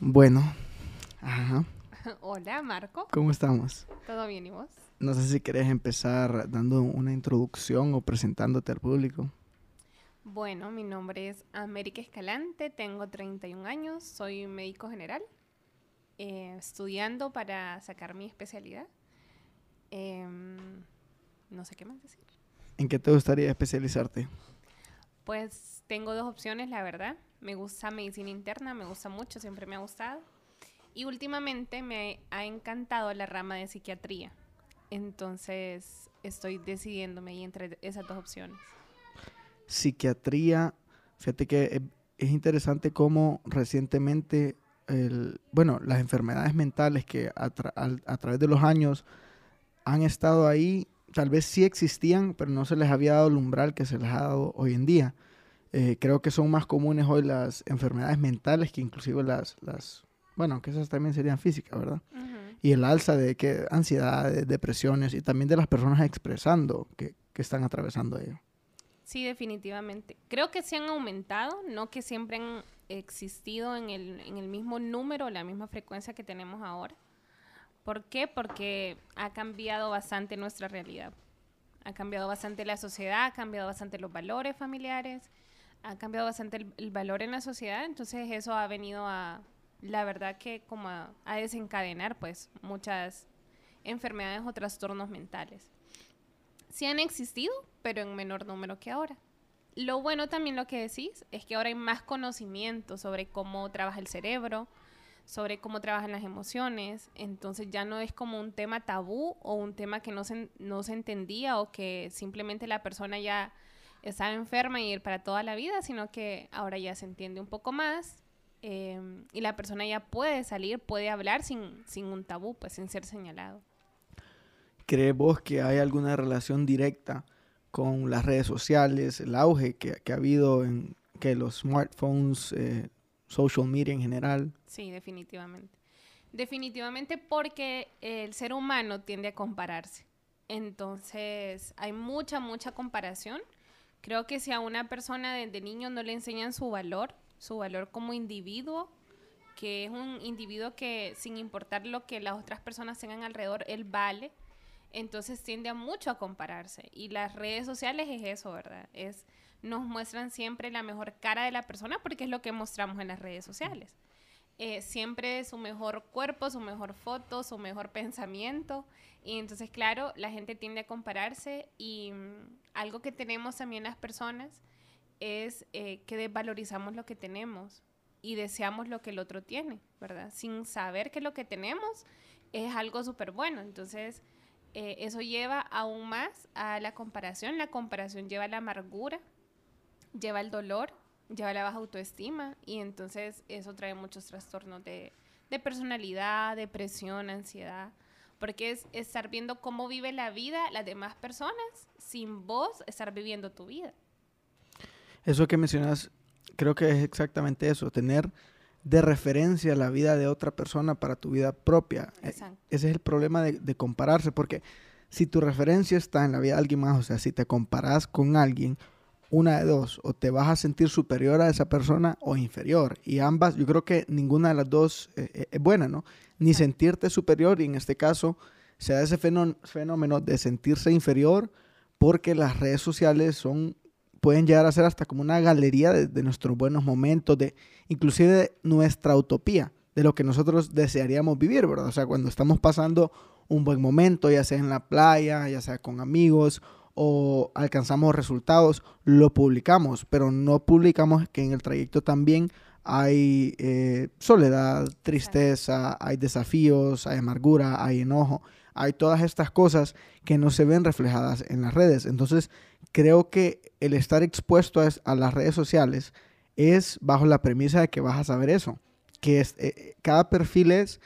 Bueno, ajá. Hola, Marco. ¿Cómo estamos? ¿Todo bien y vos? No sé si querés empezar dando una introducción o presentándote al público. Bueno, mi nombre es América Escalante, tengo 31 años, soy médico general, eh, estudiando para sacar mi especialidad. Em, no sé qué más decir. ¿En qué te gustaría especializarte? Pues tengo dos opciones, la verdad. Me gusta medicina interna, me gusta mucho, siempre me ha gustado. Y últimamente me ha encantado la rama de psiquiatría. Entonces estoy decidiéndome ahí entre esas dos opciones. Psiquiatría, fíjate que es, es interesante cómo recientemente, bueno, las enfermedades mentales que a, a través de los años han estado ahí, tal vez sí existían, pero no se les había dado el umbral que se les ha dado hoy en día. Eh, creo que son más comunes hoy las enfermedades mentales que inclusive las, las bueno, que esas también serían físicas, ¿verdad? Y el alza de que ansiedades, depresiones y también de las personas expresando que, que están atravesando ello. Sí, definitivamente. Creo que se han aumentado, no que siempre han existido en el, en el mismo número, la misma frecuencia que tenemos ahora. ¿Por qué? Porque ha cambiado bastante nuestra realidad. Ha cambiado bastante la sociedad, ha cambiado bastante los valores familiares, ha cambiado bastante el, valor en la sociedad. Entonces eso ha venido a, la verdad que como a, a desencadenar pues muchas enfermedades o trastornos mentales sí han existido, pero en menor número que ahora. Lo bueno también lo que decís es que ahora hay más conocimiento sobre cómo trabaja el cerebro, sobre cómo trabajan las emociones, entonces ya no es como un tema tabú o un tema que no se, no se entendía o que simplemente la persona ya estaba enferma y para toda la vida, sino que ahora ya se entiende un poco más eh, y la persona ya puede salir, puede hablar sin, sin un tabú, pues sin ser señalado. ¿Crees vos que hay alguna relación directa con las redes sociales, el auge que, que ha habido en que los smartphones, eh, social media en general? Sí, definitivamente. Definitivamente porque el ser humano tiende a compararse. Entonces, hay mucha, mucha comparación. Creo que si a una persona desde niño no le enseñan su valor, su valor como individuo, que es un individuo que sin importar lo que las otras personas tengan alrededor, él vale, entonces tiende a mucho a compararse. Y las redes sociales es eso, ¿verdad? Es, nos muestran siempre la mejor cara de la persona porque es lo que mostramos en las redes sociales. Eh, siempre su mejor cuerpo, su mejor foto, su mejor pensamiento. Y entonces, claro, la gente tiende a compararse y mm, algo que tenemos también las personas es eh, que desvalorizamos lo que tenemos y deseamos lo que el otro tiene, ¿verdad? Sin saber que lo que tenemos es algo súper bueno. Entonces, eh, eso lleva aún más a la comparación. La comparación lleva a la amargura, lleva al dolor, lleva a la baja autoestima y entonces eso trae muchos trastornos de, de personalidad, depresión, ansiedad, porque es estar viendo cómo vive la vida las demás personas sin vos estar viviendo tu vida. Eso que mencionas, creo que es exactamente eso, tener de referencia la vida de otra persona para tu vida propia. E- Exacto. Ese es el problema de, de compararse, porque si tu referencia está en la vida de alguien más, o sea, si te comparas con alguien, una de dos, o te vas a sentir superior a esa persona o inferior. Y ambas, yo creo que ninguna de las dos eh, eh, es buena, ¿no? Ni sentirte superior y en este caso se da ese fenó- fenómeno de sentirse inferior porque las redes sociales son pueden llegar a ser hasta como una galería de, de nuestros buenos momentos, de inclusive de nuestra utopía, de lo que nosotros desearíamos vivir, ¿verdad? O sea, cuando estamos pasando un buen momento, ya sea en la playa, ya sea con amigos o alcanzamos resultados, lo publicamos, pero no publicamos que en el trayecto también hay eh, soledad, tristeza, hay desafíos, hay amargura, hay enojo, hay todas estas cosas que no se ven reflejadas en las redes. Entonces, creo que el estar expuesto a, las redes sociales es bajo la premisa de que vas a saber eso, que es, eh, cada perfil es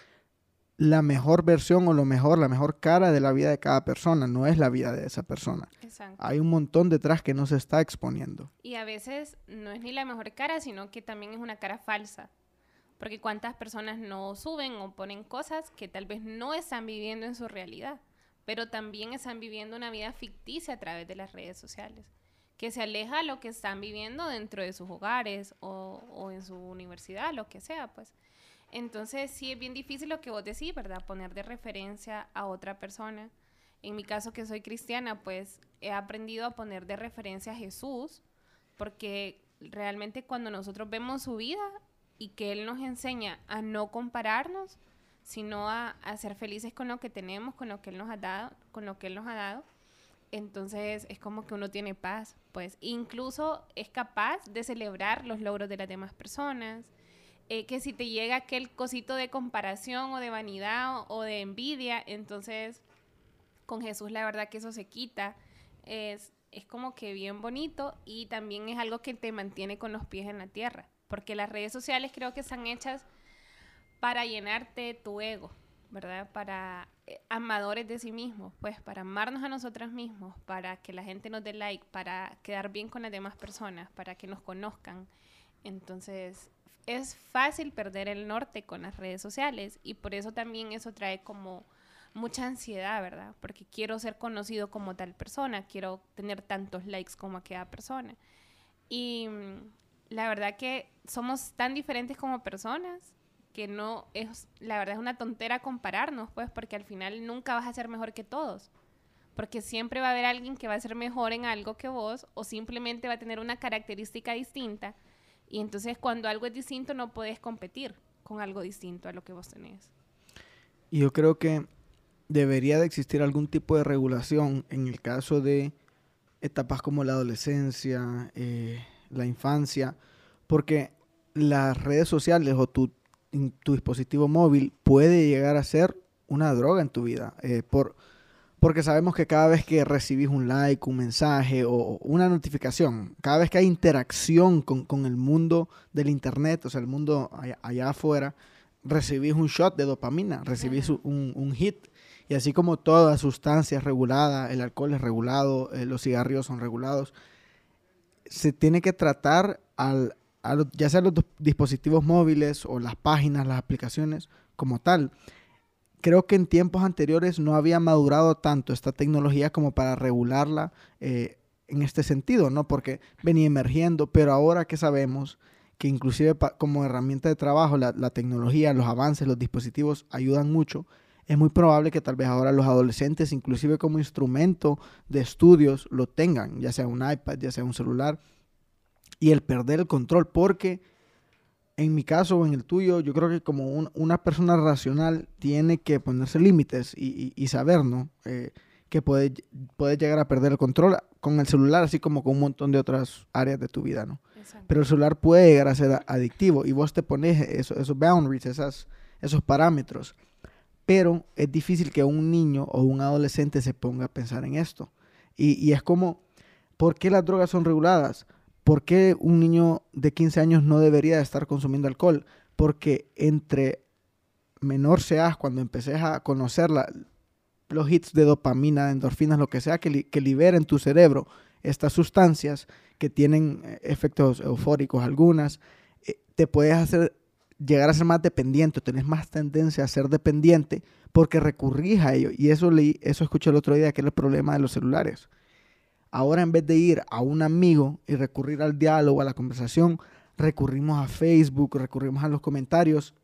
la mejor versión o lo mejor, la mejor cara de la vida de cada persona, no es la vida de esa persona. Exacto. Hay un montón detrás que no se está exponiendo. Y a veces no es ni la mejor cara, sino que también es una cara falsa. Porque cuántas personas no suben o ponen cosas que tal vez no están viviendo en su realidad, pero también están viviendo una vida ficticia a través de las redes sociales, que se aleja a lo que están viviendo dentro de sus hogares o, o en su universidad, lo que sea, pues. Entonces sí es bien difícil lo que vos decís, ¿verdad? Poner de referencia a otra persona. En mi caso que soy cristiana, pues he aprendido a poner de referencia a Jesús, porque realmente cuando nosotros vemos su vida y que Él nos enseña a no compararnos, sino a, ser felices con lo que tenemos, con lo que Él nos ha dado, con lo que Él nos ha dado, entonces es como que uno tiene paz, pues incluso es capaz de celebrar los logros de las demás personas, eh, que si te llega aquel cosito de comparación o de vanidad o, de envidia, entonces con Jesús la verdad que eso se quita. Es, es como que bien bonito y también es algo que te mantiene con los pies en la tierra, porque las redes sociales creo que están hechas para llenarte tu ego, ¿verdad? Para eh, amadores de sí mismos, pues para amarnos a nosotros mismos, para que la gente nos dé like, para quedar bien con las demás personas, para que nos conozcan. Entonces, es fácil perder el norte con las redes sociales y por eso también eso trae como mucha ansiedad, ¿verdad? Porque quiero ser conocido como tal persona, quiero tener tantos likes como aquella persona. Y mm, la verdad que somos tan diferentes como personas que no es, la verdad es una tontera compararnos, pues, porque al final nunca vas a ser mejor que todos. Porque siempre va a haber alguien que va a ser mejor en algo que vos o simplemente va a tener una característica distinta y entonces cuando algo es distinto no puedes competir con algo distinto a lo que vos tenés. Y yo creo que debería de existir algún tipo de regulación en el caso de etapas como la adolescencia, eh, la infancia, porque las redes sociales o tu, tu, dispositivo móvil puede llegar a ser una droga en tu vida. Eh, por, porque sabemos que cada vez que recibís un like, un mensaje o una notificación, cada vez que hay interacción con, el mundo del Internet, o sea, el mundo allá, afuera, recibís un shot de dopamina, recibís un, hit. Y así como toda sustancia es regulada, el alcohol es regulado, eh, los cigarrillos son regulados, se tiene que tratar al, ya sea los dispositivos móviles o las páginas, las aplicaciones como tal creo que en tiempos anteriores no había madurado tanto esta tecnología como para regularla eh, en este sentido, ¿no? Porque venía emergiendo, pero ahora que sabemos que inclusive como herramienta de trabajo la, tecnología, los avances, los dispositivos ayudan mucho, es muy probable que tal vez ahora los adolescentes, inclusive como instrumento de estudios, lo tengan, ya sea un iPad, ya sea un celular, y el perder el control, porque en mi caso o en el tuyo, yo creo que como una persona racional tiene que ponerse límites y, saber, ¿no? Eh, que puede, puede, llegar a perder el control con el celular, así como con un montón de otras áreas de tu vida, ¿no? Pero el celular puede llegar a ser adictivo y vos te pones esos boundaries, esas, esos parámetros. Pero es difícil que un niño o un adolescente se ponga a pensar en esto. Y, y es como, ¿por qué las drogas son reguladas? ¿Por qué un niño de 15 años no debería estar consumiendo alcohol? Porque entre menor seas, cuando empeces a conocer los hits de dopamina, de endorfinas, lo que sea que, que liberen tu cerebro estas sustancias que tienen eh, efectos eufóricos algunas, eh, te puedes hacer llegar a ser más dependiente, tenés más tendencia a ser dependiente porque recurrís a ello. Y eso leí, eso escuché el otro día, que es el problema de los celulares. Ahora en vez de ir a un amigo y recurrir al diálogo, a la conversación, recurrimos a Facebook, recurrimos a los comentarios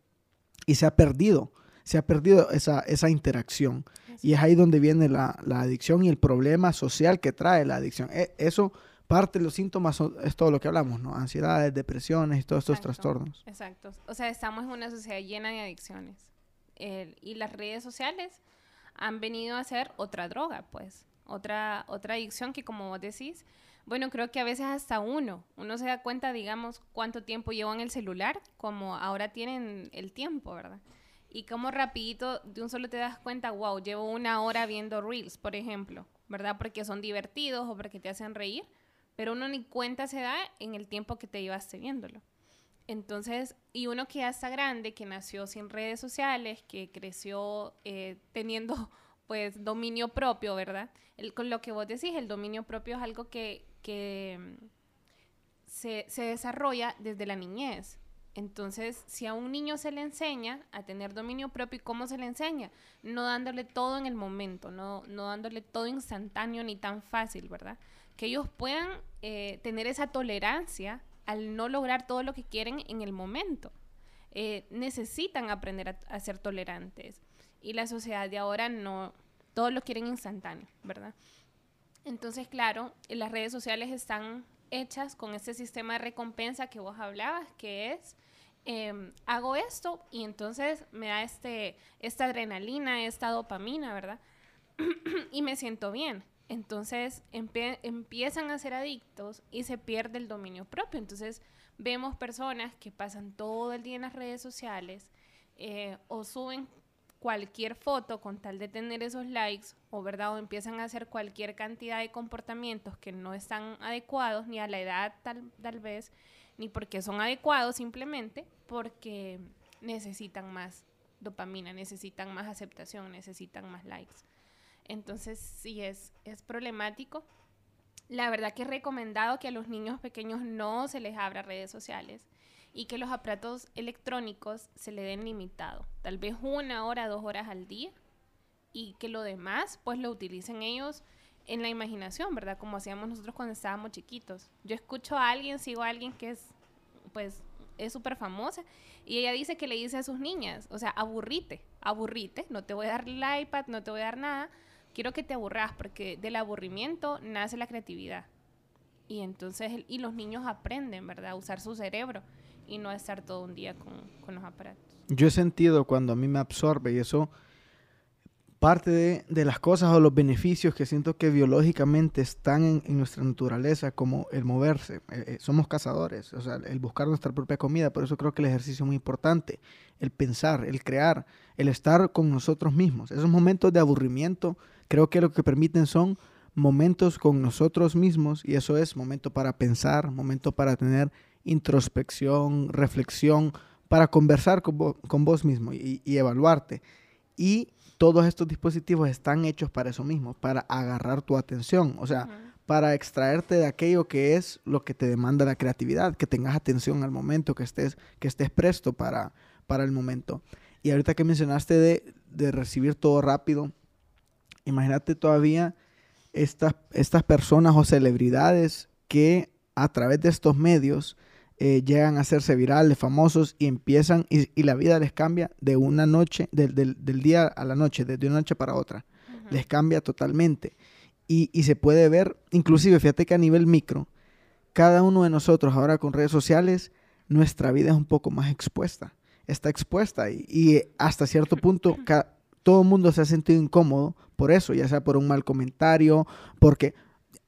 y se ha perdido, se ha perdido esa, esa interacción. Y es ahí donde viene la, la, adicción y el problema social que trae la adicción. E, eso, parte de los síntomas es todo lo que hablamos, ¿no? Ansiedades, depresiones y todos estos trastornos. Exacto. O sea, estamos en una sociedad llena de adicciones. y las redes sociales han venido a ser otra droga, pues otra, otra adicción que como vos decís, bueno, creo que a veces hasta uno, uno se da cuenta, digamos, cuánto tiempo lleva en el celular, como ahora tienen el tiempo, ¿verdad? Y como rapidito de un solo te das cuenta, wow, llevo una hora viendo reels, por ejemplo, ¿verdad? Porque son divertidos o porque te hacen reír, pero uno ni cuenta se da en el tiempo que te llevaste viéndolo. Entonces, y uno que ya está grande, que nació sin redes sociales, que creció eh, teniendo pues dominio propio, ¿verdad? con lo que vos decís, el dominio propio es algo que, mm, se, se, desarrolla desde la niñez. Entonces, si a un niño se le enseña a tener dominio propio, ¿y cómo se le enseña? No dándole todo en el momento, no, no dándole todo instantáneo ni tan fácil, ¿verdad? Que ellos puedan eh, tener esa tolerancia al no lograr todo lo que quieren en el momento. eh, necesitan aprender a, ser tolerantes. Y la sociedad de ahora no, todos lo quieren instantáneo, ¿verdad? Entonces, claro, las redes sociales están hechas con ese sistema de recompensa que vos hablabas, que es em, hago esto y entonces me da este, esta adrenalina, esta dopamina, ¿verdad? y me siento bien. Entonces empiezan a ser adictos y se pierde el dominio propio. Entonces vemos personas que pasan todo el día en las redes sociales eh, o suben cualquier foto con tal de tener esos likes o verdad o empiezan a hacer cualquier cantidad de comportamientos que no están adecuados ni a la edad tal, tal vez ni porque son adecuados simplemente porque necesitan más dopamina, necesitan más aceptación, necesitan más likes. Entonces sí es, es problemático. La verdad que es recomendado que a los niños pequeños no se les abra redes sociales y que los aparatos electrónicos se le den limitado, tal vez una hora, dos horas al día y que lo demás pues lo utilicen ellos en la imaginación, ¿verdad? Como hacíamos nosotros cuando estábamos chiquitos. Yo escucho a alguien, sigo a alguien que es pues es súper famosa y ella dice que le dice a sus niñas, o sea, aburrite, aburrite, no te voy a dar el iPad, no te voy a dar nada, quiero que te aburras porque del aburrimiento nace la creatividad. Y entonces, y los niños aprenden, ¿verdad? A usar su cerebro y no estar todo un día con, con los aparatos. Yo he sentido cuando a mí me absorbe y eso parte de, de, las cosas o los beneficios que siento que biológicamente están en, en nuestra naturaleza, como el moverse. Eh, eh, somos cazadores, o sea, el buscar nuestra propia comida, por eso creo que el ejercicio es muy importante, el pensar, el crear, el estar con nosotros mismos. Esos momentos de aburrimiento creo que lo que permiten son momentos con nosotros mismos y eso es momento para pensar, momento para tener introspección, reflexión, para conversar con, vos mismo y, evaluarte. Y todos estos dispositivos están hechos para eso mismo, para agarrar tu atención, o sea, para extraerte de aquello que es lo que te demanda la creatividad, que tengas atención al momento, que estés, que estés presto para, para el momento. Y ahorita que mencionaste de, de recibir todo rápido, Imagínate todavía estas, estas personas o celebridades que a través de estos medios eh, llegan a hacerse virales, famosos y empiezan y, la vida les cambia de una noche, del, día a la noche, de, una noche para otra. Les cambia totalmente. Y, y, se puede ver, inclusive, fíjate que a nivel micro, cada uno de nosotros ahora con redes sociales, nuestra vida es un poco más expuesta. Está expuesta y, y hasta cierto punto todo el mundo se ha sentido incómodo por eso, ya sea por un mal comentario, porque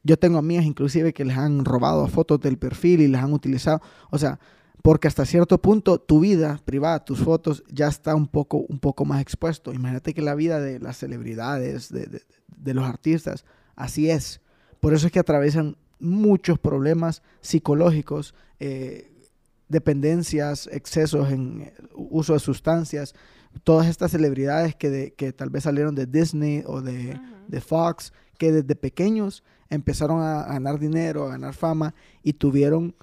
yo tengo amigas inclusive que les han robado fotos del perfil y las han utilizado, o sea, porque hasta cierto punto tu vida privada, tus fotos ya está un poco, un poco más expuesto. Imagínate que la vida de las celebridades, de, los artistas, así es. Por eso es que atraviesan muchos problemas psicológicos, eh, dependencias, excesos en uso de sustancias, todas estas celebridades que, que tal vez salieron de Disney o de, Fox, que desde pequeños empezaron a ganar dinero, a ganar fama y tuvieron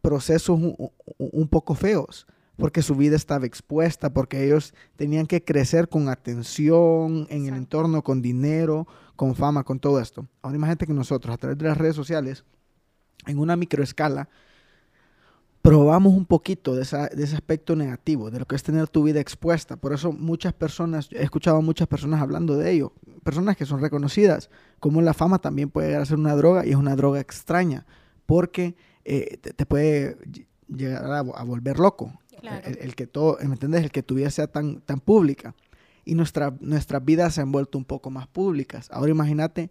procesos un, poco feos, porque su vida estaba expuesta, porque ellos tenían que crecer con atención en el entorno, con dinero, con fama, con todo esto. Ahora imagínate que nosotros a través de las redes sociales, en una microescala, probamos un poquito de, ese aspecto negativo, de lo que es tener tu vida expuesta. Por eso muchas personas, he escuchado a muchas personas hablando de ello, personas que son reconocidas, como la fama también puede llegar a ser una droga y es una droga extraña, porque eh, te, puede llegar a, volver loco. El, que todo, ¿me entiendes? El que tu vida sea tan, tan pública. Y nuestra, nuestras vidas se han vuelto un poco más públicas. Ahora imagínate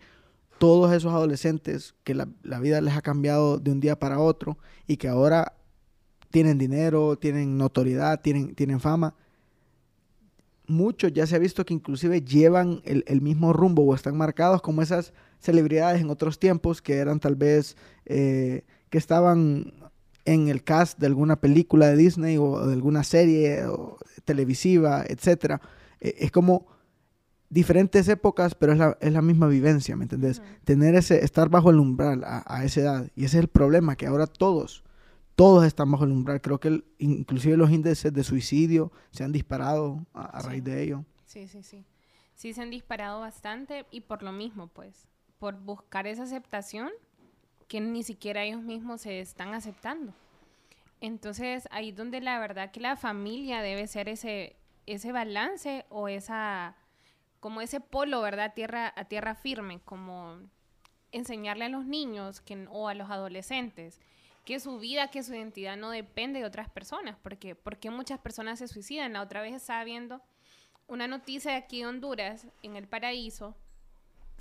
todos esos adolescentes que la, la vida les ha cambiado de un día para otro y que ahora tienen dinero, tienen notoriedad, tienen, tienen fama. Muchos ya se ha visto que inclusive llevan el, mismo rumbo o están marcados como esas celebridades en otros tiempos que eran tal vez eh, que estaban en el cast de alguna película de Disney o de alguna serie televisiva, etc. E, es como diferentes épocas, pero es la, es la misma vivencia, ¿me entendés? Tener ese, estar bajo el umbral a, a, esa edad. Y ese es el problema, que ahora todos, todos están bajo el umbral. Creo que inclusive los índices de suicidio se han disparado a, raíz de ello. Sí, sí, sí. Sí, se han disparado bastante y por lo mismo, pues, por buscar esa aceptación que ni siquiera ellos mismos se están aceptando. Entonces, ahí es donde la verdad que la familia debe ser ese, ese balance o esa, como ese polo, ¿verdad? Tierra, a tierra firme, como enseñarle a los niños que, o a los adolescentes que su vida, que su identidad no depende de otras personas, porque, porque muchas personas se suicidan. La otra vez estaba viendo una noticia aquí de Honduras, en el paraíso,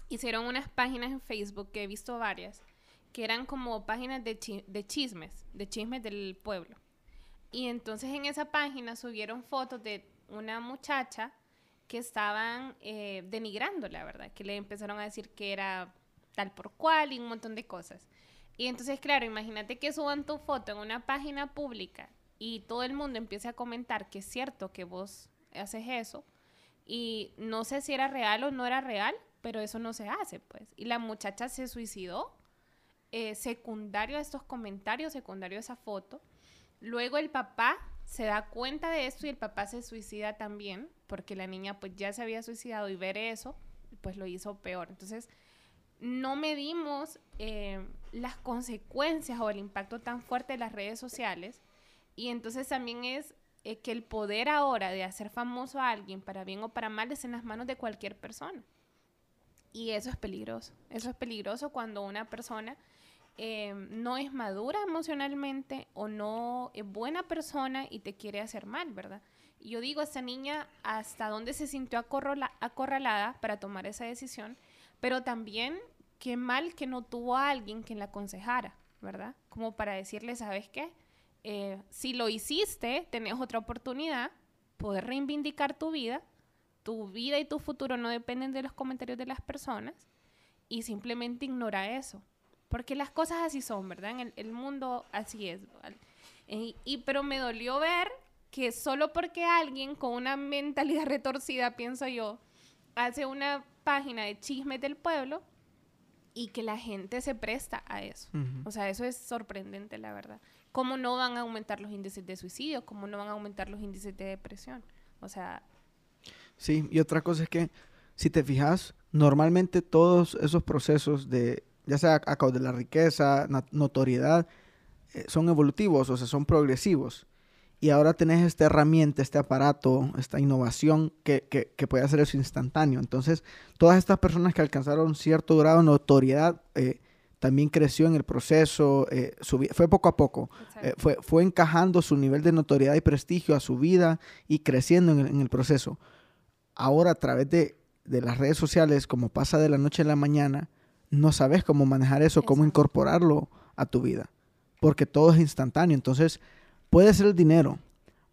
hicieron unas páginas en Facebook, que he visto varias, que eran como páginas de, de chismes, de chismes del pueblo. Y entonces en esa página subieron fotos de una muchacha que estaban eh, denigrando, la verdad, que le empezaron a decir que era tal por cual y un montón de cosas. Y entonces, claro, imagínate que suban tu foto en una página pública y todo el mundo empiece a comentar que es cierto que vos haces eso. Y no sé si era real o no era real, pero eso no se hace, pues. Y la muchacha se suicidó, eh, secundario a estos comentarios, secundario a esa foto. Luego el papá se da cuenta de esto y el papá se suicida también, porque la niña pues ya se había suicidado y ver eso, pues lo hizo peor. Entonces, no medimos eh, las consecuencias o el impacto tan fuerte de las redes sociales. Y entonces también es eh, que el poder ahora de hacer famoso a alguien, para bien o para mal, es en las manos de cualquier persona. Y eso es peligroso. Eso es peligroso cuando una persona eh, no es madura emocionalmente o no es buena persona y te quiere hacer mal, ¿verdad? Yo digo, esta niña, ¿hasta dónde se sintió acorralada para tomar esa decisión? Pero también qué mal que no tuvo a alguien que la aconsejara, ¿verdad? Como para decirle, ¿sabes qué? Eh, si lo hiciste, tenés otra oportunidad, poder reivindicar tu vida, tu vida y tu futuro no dependen de los comentarios de las personas y simplemente ignora eso. Porque las cosas así son, ¿verdad? En el, mundo así es. y, pero me dolió ver que solo porque alguien con una mentalidad retorcida, pienso yo, hace una página de chismes del pueblo y que la gente se presta a eso. O sea, eso es sorprendente, la verdad. ¿Cómo no van a aumentar los índices de suicidio? ¿Cómo no van a aumentar los índices de depresión? O sea... Sí, y otra cosa es que, si te fijas, normalmente todos esos procesos de, ya sea a causa de la riqueza, notoriedad, eh, son evolutivos, o sea, son progresivos y ahora tenés esta herramienta, este aparato, esta innovación que, que, puede hacer eso instantáneo. Entonces, todas estas personas que alcanzaron cierto grado de notoriedad, eh, también creció en el proceso, eh, fue poco a poco, eh, fue, fue encajando su nivel de notoriedad y prestigio a su vida y creciendo en el, proceso. Ahora, a través de, de, las redes sociales, como pasa de la noche a la mañana, no sabes cómo manejar eso, cómo incorporarlo a tu vida, porque todo es instantáneo. Entonces, Puede ser el dinero,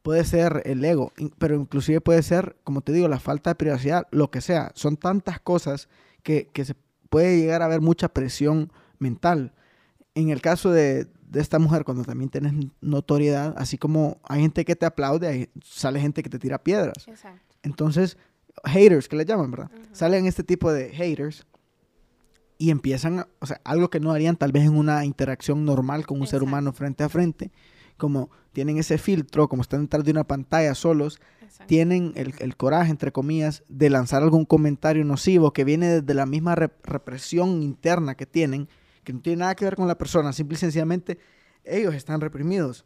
puede ser el ego, pero inclusive puede ser, como te digo, la falta de privacidad, lo que sea. Son tantas cosas que, se puede llegar a haber mucha presión mental. En el caso de, esta mujer, cuando también tienes notoriedad, así como hay gente que te aplaude, sale gente que te tira piedras. Exacto. Entonces, haters, que le llaman, ¿verdad? Salen este tipo de haters y empiezan, o sea, algo que no harían tal vez en una interacción normal con un ser humano frente a frente, como tienen ese filtro, como están detrás de una pantalla solos, tienen el, coraje, entre comillas, de lanzar algún comentario nocivo que viene desde la misma represión interna que tienen, que no tiene nada que ver con la persona, simple y sencillamente ellos están reprimidos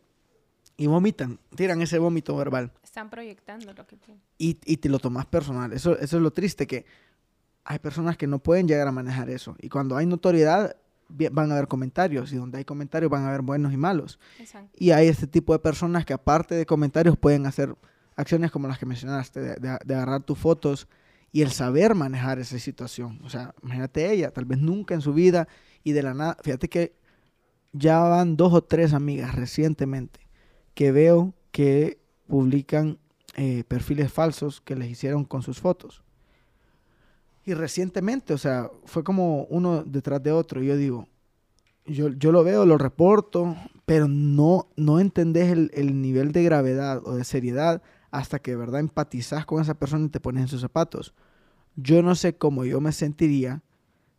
y vomitan, tiran ese vómito verbal. Están proyectando lo que tienen. Y, y te lo tomas personal. Eso, eso es lo triste, que hay personas que no pueden llegar a manejar eso. Y cuando hay notoriedad, van a haber comentarios y donde hay comentarios van a haber buenos y malos. Y hay este tipo de personas que aparte de comentarios pueden hacer acciones como las que mencionaste, de, agarrar tus fotos y el saber manejar esa situación. O sea, imagínate ella, tal vez nunca en su vida y de la nada, fíjate que ya van dos o tres amigas recientemente que veo que publican eh, perfiles falsos que les hicieron con sus fotos. Y recientemente, o sea, fue como uno detrás de otro. Y yo digo, yo, yo lo veo, lo reporto, pero no, no entendés el, nivel de gravedad o de seriedad hasta que de verdad empatizás con esa persona y te pones en sus zapatos. Yo no sé cómo yo me sentiría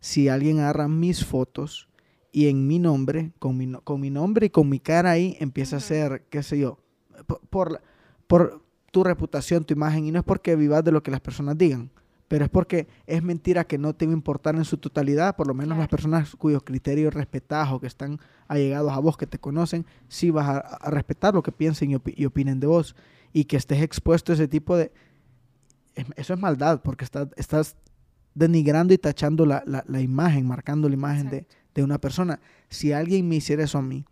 si alguien agarra mis fotos y en mi nombre, con mi, con mi nombre y con mi cara ahí, empieza a hacer, qué sé yo, por, por, por tu reputación, tu imagen, y no es porque vivas de lo que las personas digan pero es porque es mentira que no te va a importar en su totalidad, por lo menos las personas cuyos criterios respetas o que están allegados a vos, que te conocen, sí vas a, respetar lo que piensen y, opinen de vos. Y que estés expuesto a ese tipo de... Eso es maldad, porque estás, estás denigrando y tachando la, imagen, marcando la imagen de, de, una persona. Si alguien me hiciera eso a mí,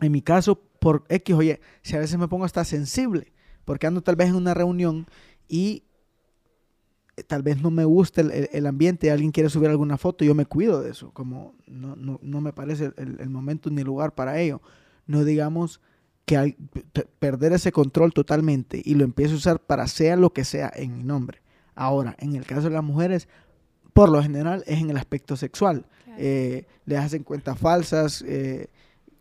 en mi caso, por X, oye, si a veces me pongo hasta sensible, porque ando tal vez en una reunión y tal vez no me gusta el, ambiente, alguien quiere subir alguna foto, yo me cuido de eso, como no, no, me parece el, momento ni lugar para ello. No digamos que al perder ese control totalmente y lo empiezo a usar para sea lo que sea en mi nombre. Ahora, en el caso de las mujeres, por lo general es en el aspecto sexual. Eh, les hacen cuentas falsas, eh,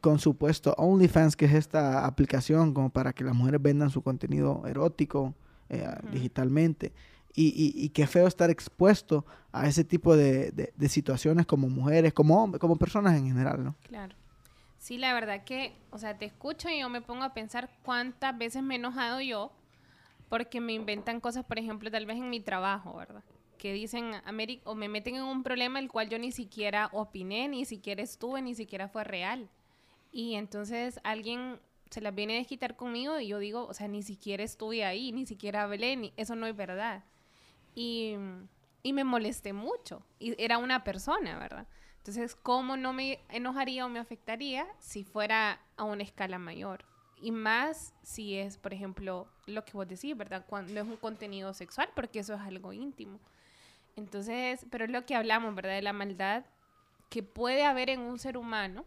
con supuesto OnlyFans, que es esta aplicación como para que las mujeres vendan su contenido erótico digitalmente y, y, qué feo estar expuesto a ese tipo de, de, situaciones como mujeres, como hombres, como personas en general, ¿no? Claro. Sí, la verdad que, o sea, te escucho y yo me pongo a pensar cuántas veces me he enojado yo porque me inventan cosas, por ejemplo, tal vez en mi trabajo, ¿verdad? Que dicen, o me meten en un problema el cual yo ni siquiera opiné, ni siquiera estuve, ni siquiera fue real. Y entonces alguien se las viene a desquitar conmigo y yo digo, o sea, ni siquiera estuve ahí, ni siquiera hablé, ni, eso no es verdad. Y, y me molesté mucho. Y era una persona, ¿verdad? Entonces, ¿cómo no me enojaría o me afectaría si fuera a una escala mayor? Y más si es, por ejemplo, lo que vos decís, ¿verdad? Cuando es un contenido sexual, porque eso es algo íntimo. Entonces, pero es lo que hablamos, ¿verdad? De la maldad que puede haber en un ser humano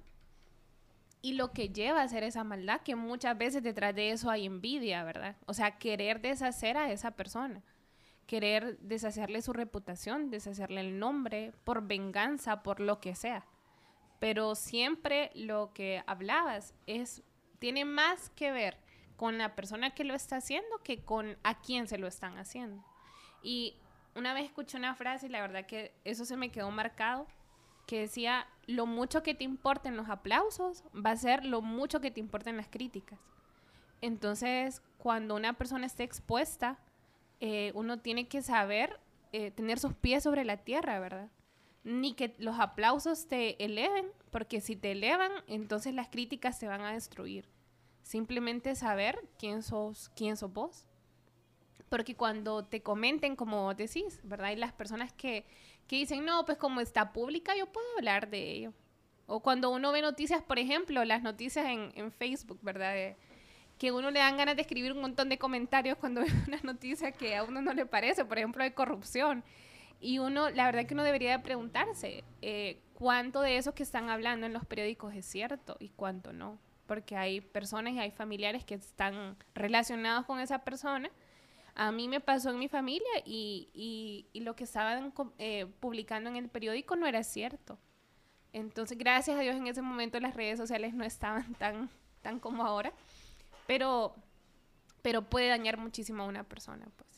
y lo que lleva a hacer esa maldad, que muchas veces detrás de eso hay envidia, ¿verdad? O sea, querer deshacer a esa persona querer deshacerle su reputación, deshacerle el nombre, por venganza, por lo que sea. Pero siempre lo que hablabas es, tiene más que ver con la persona que lo está haciendo que con a quién se lo están haciendo. Y una vez escuché una frase y la verdad que eso se me quedó marcado, que decía, lo mucho que te importen los aplausos va a ser lo mucho que te importen las críticas. Entonces, cuando una persona esté expuesta eh, uno tiene que saber eh, tener sus pies sobre la tierra, ¿verdad? Ni que los aplausos te eleven, porque si te elevan, entonces las críticas se van a destruir. Simplemente saber quién sos, quién sos vos. Porque cuando te comenten, como decís, ¿verdad? Y las personas que, que dicen, no, pues como está pública, yo puedo hablar de ello. O cuando uno ve noticias, por ejemplo, las noticias en, en Facebook, ¿verdad? Que uno le dan ganas de escribir un montón de comentarios cuando ve una noticia que a uno no le parece, por ejemplo, de corrupción. Y uno, la verdad que uno debería de preguntarse eh, cuánto de eso que están hablando en los periódicos es cierto y cuánto no. Porque hay personas y hay familiares que están relacionados con esa persona. A mí me pasó en mi familia y, y, lo que estaban eh, publicando en el periódico no era cierto. Entonces, gracias a Dios en ese momento las redes sociales no estaban tan, tan como ahora pero, pero puede dañar muchísimo a una persona, pues.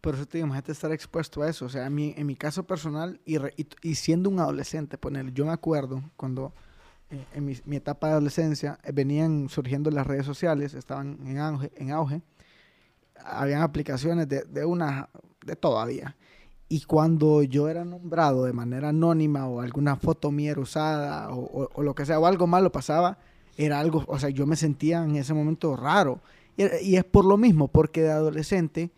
Por eso te digo, imagínate estar expuesto a eso. O sea, a mí, en mi caso personal, y, y, siendo un adolescente, poner, yo me acuerdo cuando eh, en mi, etapa de adolescencia eh, venían surgiendo las redes sociales, estaban en auge, en auge habían aplicaciones de, de una, de todavía. Y cuando yo era nombrado de manera anónima o alguna foto mía era usada o, o, lo que sea, o algo malo pasaba, era algo, o sea, yo me sentía en ese momento raro. Y, es por lo mismo, porque de adolescente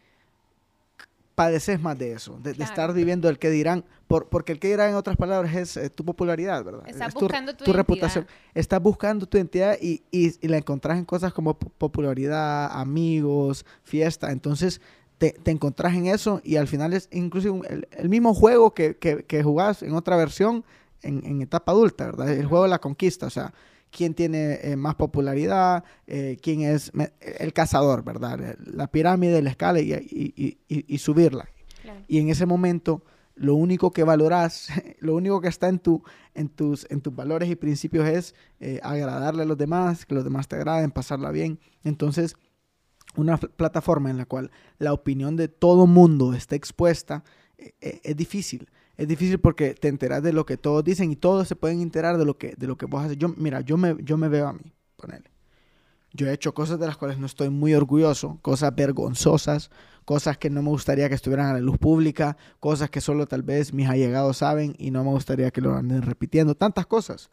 padeces más de eso, de, estar viviendo el que dirán, por, porque el que dirán en otras palabras es eh, tu popularidad, ¿verdad? Estás buscando tu, reputación. Estás buscando tu identidad y, y, la encontrás en cosas como popularidad, amigos, fiesta. Entonces te, te encontrás en eso y al final es incluso el, mismo juego que, que, que, jugás en otra versión en, en etapa adulta, ¿verdad? El juego de la conquista, o sea, quién tiene eh, más popularidad, eh, quién es el cazador, ¿verdad? La pirámide, la escala y, subirla. Y en ese momento, lo único que valoras, lo único que está en, tu, en, tus, en tus valores y principios es eh, agradarle a los demás, que los demás te agraden, pasarla bien. Entonces, una plataforma en la cual la opinión de todo mundo está expuesta es difícil es difícil porque te enteras de lo que todos dicen y todos se pueden enterar de lo que, de lo que vos haces. Yo, mira, yo me, yo me veo a mí, ponele. Yo he hecho cosas de las cuales no estoy muy orgulloso, cosas vergonzosas, cosas que no me gustaría que estuvieran a la luz pública, cosas que solo tal vez mis allegados saben y no me gustaría que lo anden repitiendo, tantas cosas.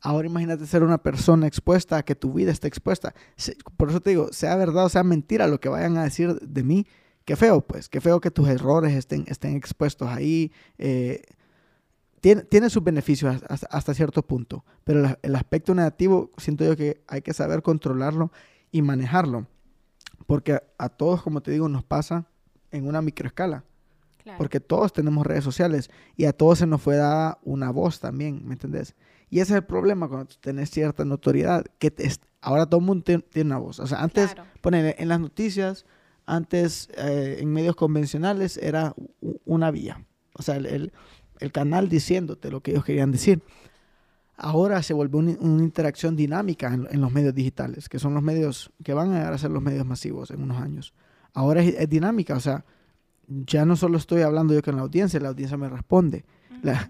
Ahora imagínate ser una persona expuesta a que tu vida esté expuesta. Por eso te digo, sea verdad o sea mentira lo que vayan a decir de mí, qué feo, pues, qué feo que tus errores estén, estén expuestos ahí. Eh, tiene, tiene, sus beneficios hasta, cierto punto, pero el, aspecto negativo siento yo que hay que saber controlarlo y manejarlo. Porque a, todos, como te digo, nos pasa en una microescala. Porque todos tenemos redes sociales y a todos se nos fue dada una voz también, ¿me entendés? Y ese es el problema cuando tenés cierta notoriedad, que ahora todo el mundo tiene, una voz. O sea, antes, poner en las noticias, antes eh, en medios convencionales era una vía. O sea, el, el, canal diciéndote lo que ellos querían decir. Ahora se vuelve una interacción dinámica en, los medios digitales, que son los medios que van a llegar a ser los medios masivos en unos años. Ahora es, dinámica, o sea, ya no solo estoy hablando yo con la audiencia, la audiencia me responde.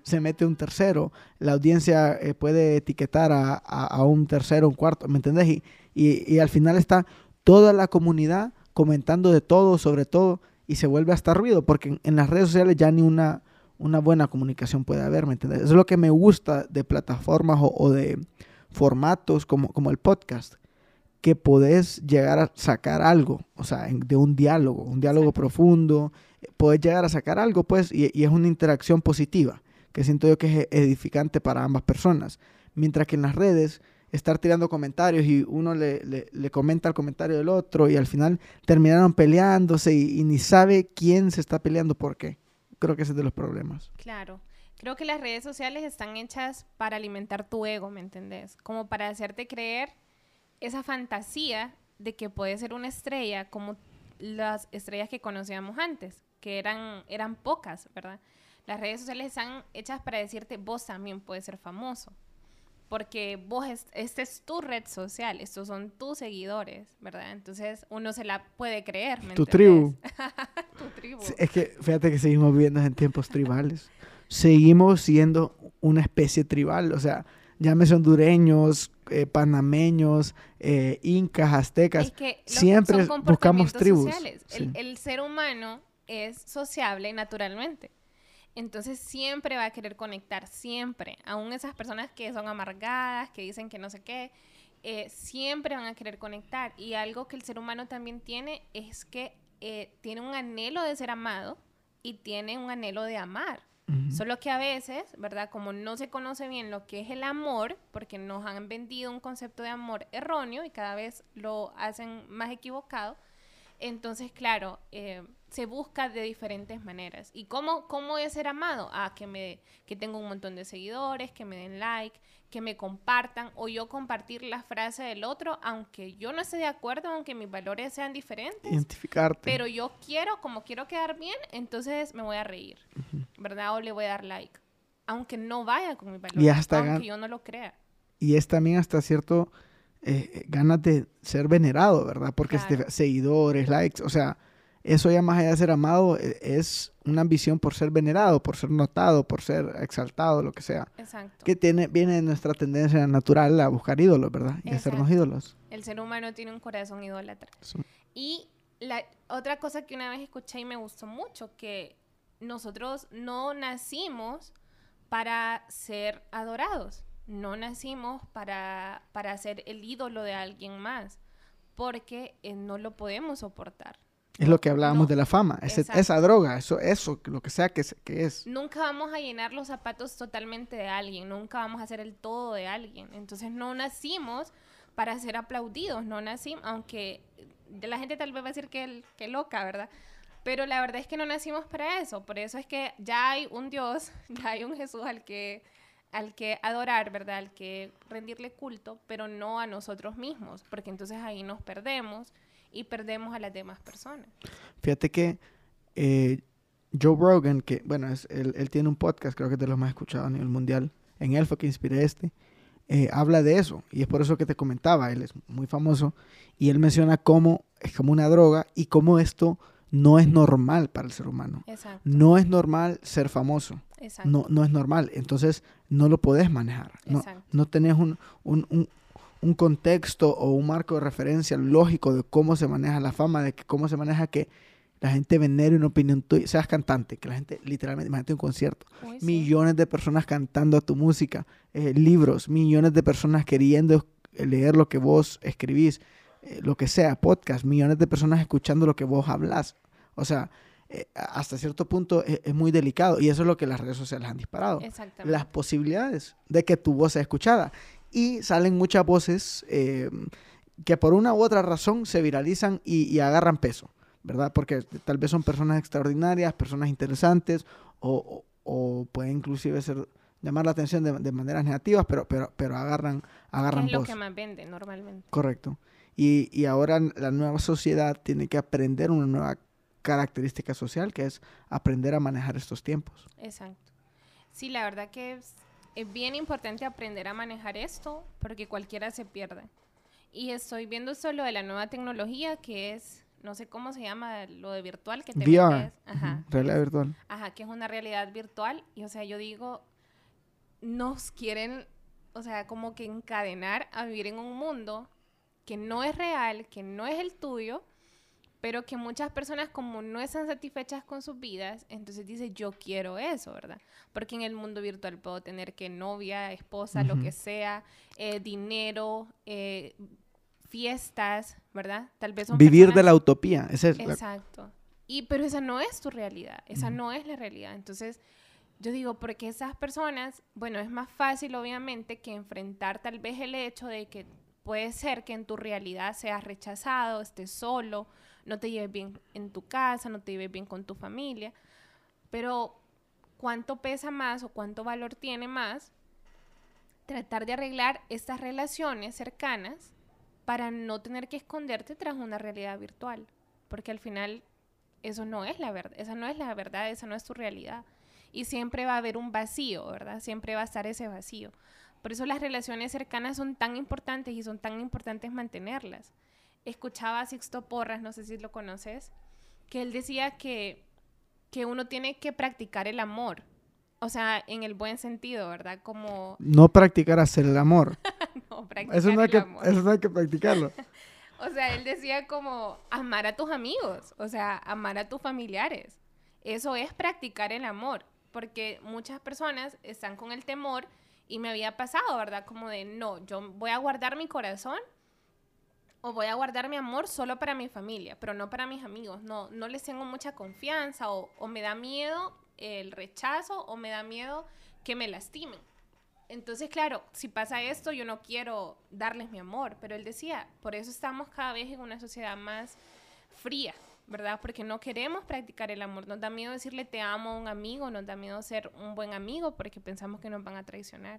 se mete un tercero, la audiencia eh, puede etiquetar a, a, un tercero, un cuarto, ¿me entendés? Y, y, y, al final está toda la comunidad comentando de todo, sobre todo, y se vuelve hasta ruido, porque en las redes sociales ya ni una una buena comunicación puede haber, ¿me entiendes? Eso es lo que me gusta de plataformas o, de formatos como, como el podcast, que podés llegar a sacar algo, o sea, de un diálogo, un diálogo profundo, podés llegar a sacar algo, pues, y, es una interacción positiva, que siento yo que es edificante para ambas personas. Mientras que en las redes, estar tirando comentarios y uno le, le, comenta el comentario del otro y al final terminaron peleándose y, ni sabe quién se está peleando por qué creo que ese es de los problemas. Claro. Creo que las redes sociales están hechas para alimentar tu ego, ¿me entendés? Como para hacerte creer esa fantasía de que puedes ser una estrella como las estrellas que conocíamos antes, que eran, eran pocas, ¿verdad? Las redes sociales están hechas para decirte, vos también puedes ser famoso. Porque vos, esta es tu red social, estos son tus seguidores, ¿verdad? Entonces uno se la puede creer. ¿me tu tribu. Es que fíjate que seguimos viviendo en tiempos tribales. Seguimos siendo una especie tribal. O sea, llámese hondureños, eh, panameños, eh, incas, aztecas. siempre buscamos tribus. El, ser humano es sociable naturalmente. Entonces siempre va a querer conectar, siempre. Aún esas personas que son amargadas, que dicen que no sé qué, eh, siempre van a querer conectar. Y algo que el ser humano también tiene es que eh, tiene un anhelo de ser amado y tiene un anhelo de amar. Solo que a veces, ¿verdad? Como no se conoce bien lo que es el amor, porque nos han vendido un concepto de amor erróneo y cada vez lo hacen más equivocado, entonces, claro, eh, se busca de diferentes maneras. ¿Y cómo, cómo es ser amado? Ah, que, me, que tengo un montón de seguidores, que me den like, que me compartan o yo compartir la frase del otro, aunque yo no esté de acuerdo, aunque mis valores sean diferentes. Identificarte. Pero yo quiero, como quiero quedar bien, entonces me voy a reír, ¿verdad? O le voy a dar like, aunque no vaya con mis valores, aunque yo no lo crea. Y es también hasta cierto eh, ganas de ser venerado, ¿verdad? Porque seguidores, likes, o sea eso ya más allá de ser amado e, es una ambición por ser venerado, por ser notado, por ser exaltado, lo que sea. Exacto. Que tiene, viene de nuestra tendencia natural a buscar ídolos, ¿verdad? Y a hacernos ídolos. El ser humano tiene un corazón idólatra. Y la otra cosa que una vez escuché y me gustó mucho, que nosotros no nacimos para ser adorados, no nacimos para, para ser el ídolo de alguien más, porque eh, no lo podemos soportar. Es lo que hablábamos de la fama, esa droga, eso, eso, lo que sea que, es. Nunca vamos a llenar los zapatos totalmente de alguien, nunca vamos a hacer el todo de alguien. Entonces no nacimos para ser aplaudidos, no nacimos, aunque de la gente tal vez va a decir que, que loca, ¿verdad? Pero la verdad es que no nacimos para eso, por eso es que ya hay un Dios, ya hay un Jesús al que, al que adorar, ¿verdad? Al que rendirle culto, pero no a nosotros mismos, porque entonces ahí nos perdemos y perdemos a las demás personas. Fíjate que eh, Joe Rogan, que bueno, es, él, tiene un podcast, creo que es de los más escuchados a nivel mundial, en él fue que inspiré este, eh, habla de eso y es por eso que te comentaba, él es muy famoso y él menciona cómo es como una droga y cómo esto no es normal para el ser humano. Exacto. No es normal ser famoso. Exacto. No, no es normal. Entonces no lo podés manejar. No, no tenés un, un, un contexto o un marco de referencia lógico de cómo se maneja la fama, de que cómo se maneja que la gente venere una opinión tuya, seas cantante, que la gente literalmente, imagínate un concierto, Uy, sí. millones de personas cantando a tu música, eh, libros, millones de personas queriendo leer lo que vos escribís, eh, lo que sea, podcast, millones de personas escuchando lo que vos hablas. O sea, eh, hasta cierto punto es, es muy delicado y eso es lo que las redes sociales han disparado. Exactamente. Las posibilidades de que tu voz sea escuchada. Y salen muchas voces eh, que por una u otra razón se viralizan y, y agarran peso, ¿verdad? Porque tal vez son personas extraordinarias, personas interesantes o, o- o pueden inclusive ser, llamar la atención de, de maneras negativas, pero, pero, pero agarran, agarran es lo voz. que más vende normalmente. Correcto. Y, y ahora la nueva sociedad tiene que aprender una nueva característica social, que es aprender a manejar estos tiempos. Exacto. Sí, la verdad que es, bien importante aprender a manejar esto porque cualquiera se pierde. Y estoy viendo solo de la nueva tecnología que es, no sé cómo se llama, lo de virtual que te VR. Ajá. realidad virtual. Ajá, que es una realidad virtual. Y o sea, yo digo, nos quieren, o sea, como que encadenar a vivir en un mundo que no es real, que no es el tuyo, pero que muchas personas como no están satisfechas con sus vidas, entonces dice yo quiero eso, ¿verdad? Porque en el mundo virtual puedo tener que novia, esposa, lo que sea, eh, dinero, eh, fiestas, ¿verdad? Tal vez son Vivir de la utopía. Esa es la- Exacto. Y pero esa no es tu realidad, esa no es la realidad. Entonces, yo digo, porque esas personas, bueno, es más fácil obviamente que enfrentar tal vez el hecho de que puede ser que en tu realidad seas rechazado, estés solo, no te lleves bien en tu casa, no te lleves bien con tu familia, pero ¿cuánto pesa más o cuánto valor tiene más tratar de arreglar estas relaciones cercanas para no tener que esconderte tras una realidad virtual? Porque al final eso no es la verdad, esa no es la verdad, esa no es tu realidad. Y siempre va a haber un vacío, ¿verdad? Siempre va a estar ese vacío. Por eso las relaciones cercanas son tan importantes y son tan importantes mantenerlas. Escuchaba a Sixto Porras, no sé si lo conoces, que él decía que, que uno tiene que practicar el amor. O sea, en el buen sentido, ¿verdad? Como No practicar hacer el amor. no, practicar Eso no, hay el que, amor. eso no hay que practicarlo. O sea, él decía como amar a tus amigos, o sea, amar a tus familiares. Eso es practicar el amor, porque muchas personas están con el temor y me había pasado, ¿verdad? Como de, no, yo voy a guardar mi corazón o voy a guardar mi amor solo para mi familia, pero no para mis amigos. No, no les tengo mucha confianza o, o me da miedo el rechazo o me da miedo que me lastimen. Entonces, claro, si pasa esto, yo no quiero darles mi amor, pero él decía, por eso estamos cada vez en una sociedad más fría, ¿verdad? Porque no queremos practicar el amor, nos da miedo decirle te amo a un amigo, nos da miedo ser un buen amigo porque pensamos que nos van a traicionar.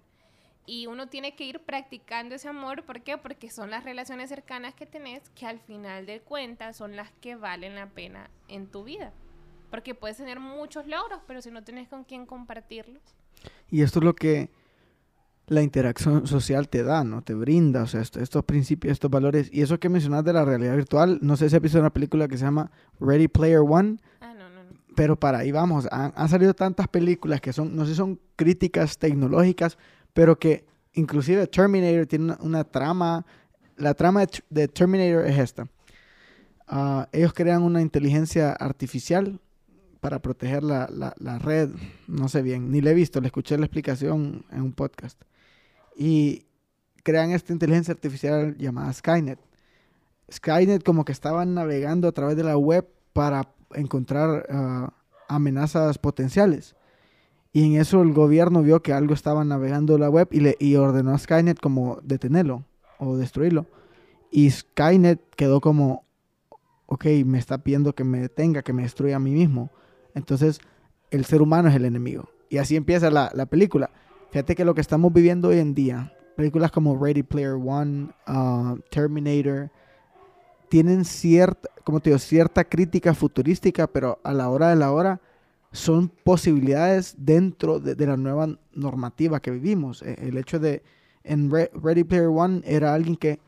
Y uno tiene que ir practicando ese amor, ¿por qué? Porque son las relaciones cercanas que tenés que al final de cuentas son las que valen la pena en tu vida. Porque puedes tener muchos logros, pero si no tienes con quién compartirlos. Y esto es lo que la interacción social te da, ¿no? Te brinda, o sea, esto- estos principios, estos valores. Y eso que mencionas de la realidad virtual, no sé si has visto una película que se llama Ready Player One, Ah, no, no, no. pero para ahí vamos. Han, han salido tantas películas que son, no sé si son críticas tecnológicas, pero que inclusive Terminator tiene una, trama. La trama de, Terminator es esta. Ah, ellos crean una inteligencia artificial para proteger la, la- la red. No sé bien, ni la he visto, le escuché la explicación en un podcast. Y crean esta inteligencia artificial llamada Skynet. Skynet como que estaban navegando a través de la web para encontrar ah, amenazas potenciales. Y en eso el gobierno vio que algo estaba navegando la web y, le, y ordenó a Skynet como detenerlo o destruirlo. Y Skynet quedó como, ok, me está pidiendo que me detenga, que me destruya a mí mismo. Entonces el ser humano es el enemigo. Y así empieza la, la película. Fíjate que lo que estamos viviendo hoy en día, películas como Ready Player One, ah, Terminator, tienen cierta, como te digo, cierta crítica futurística, pero a la hora de la hora son posibilidades dentro de, la nueva normativa que vivimos. Eh, El hecho de, en Re- Ready Player One era alguien que,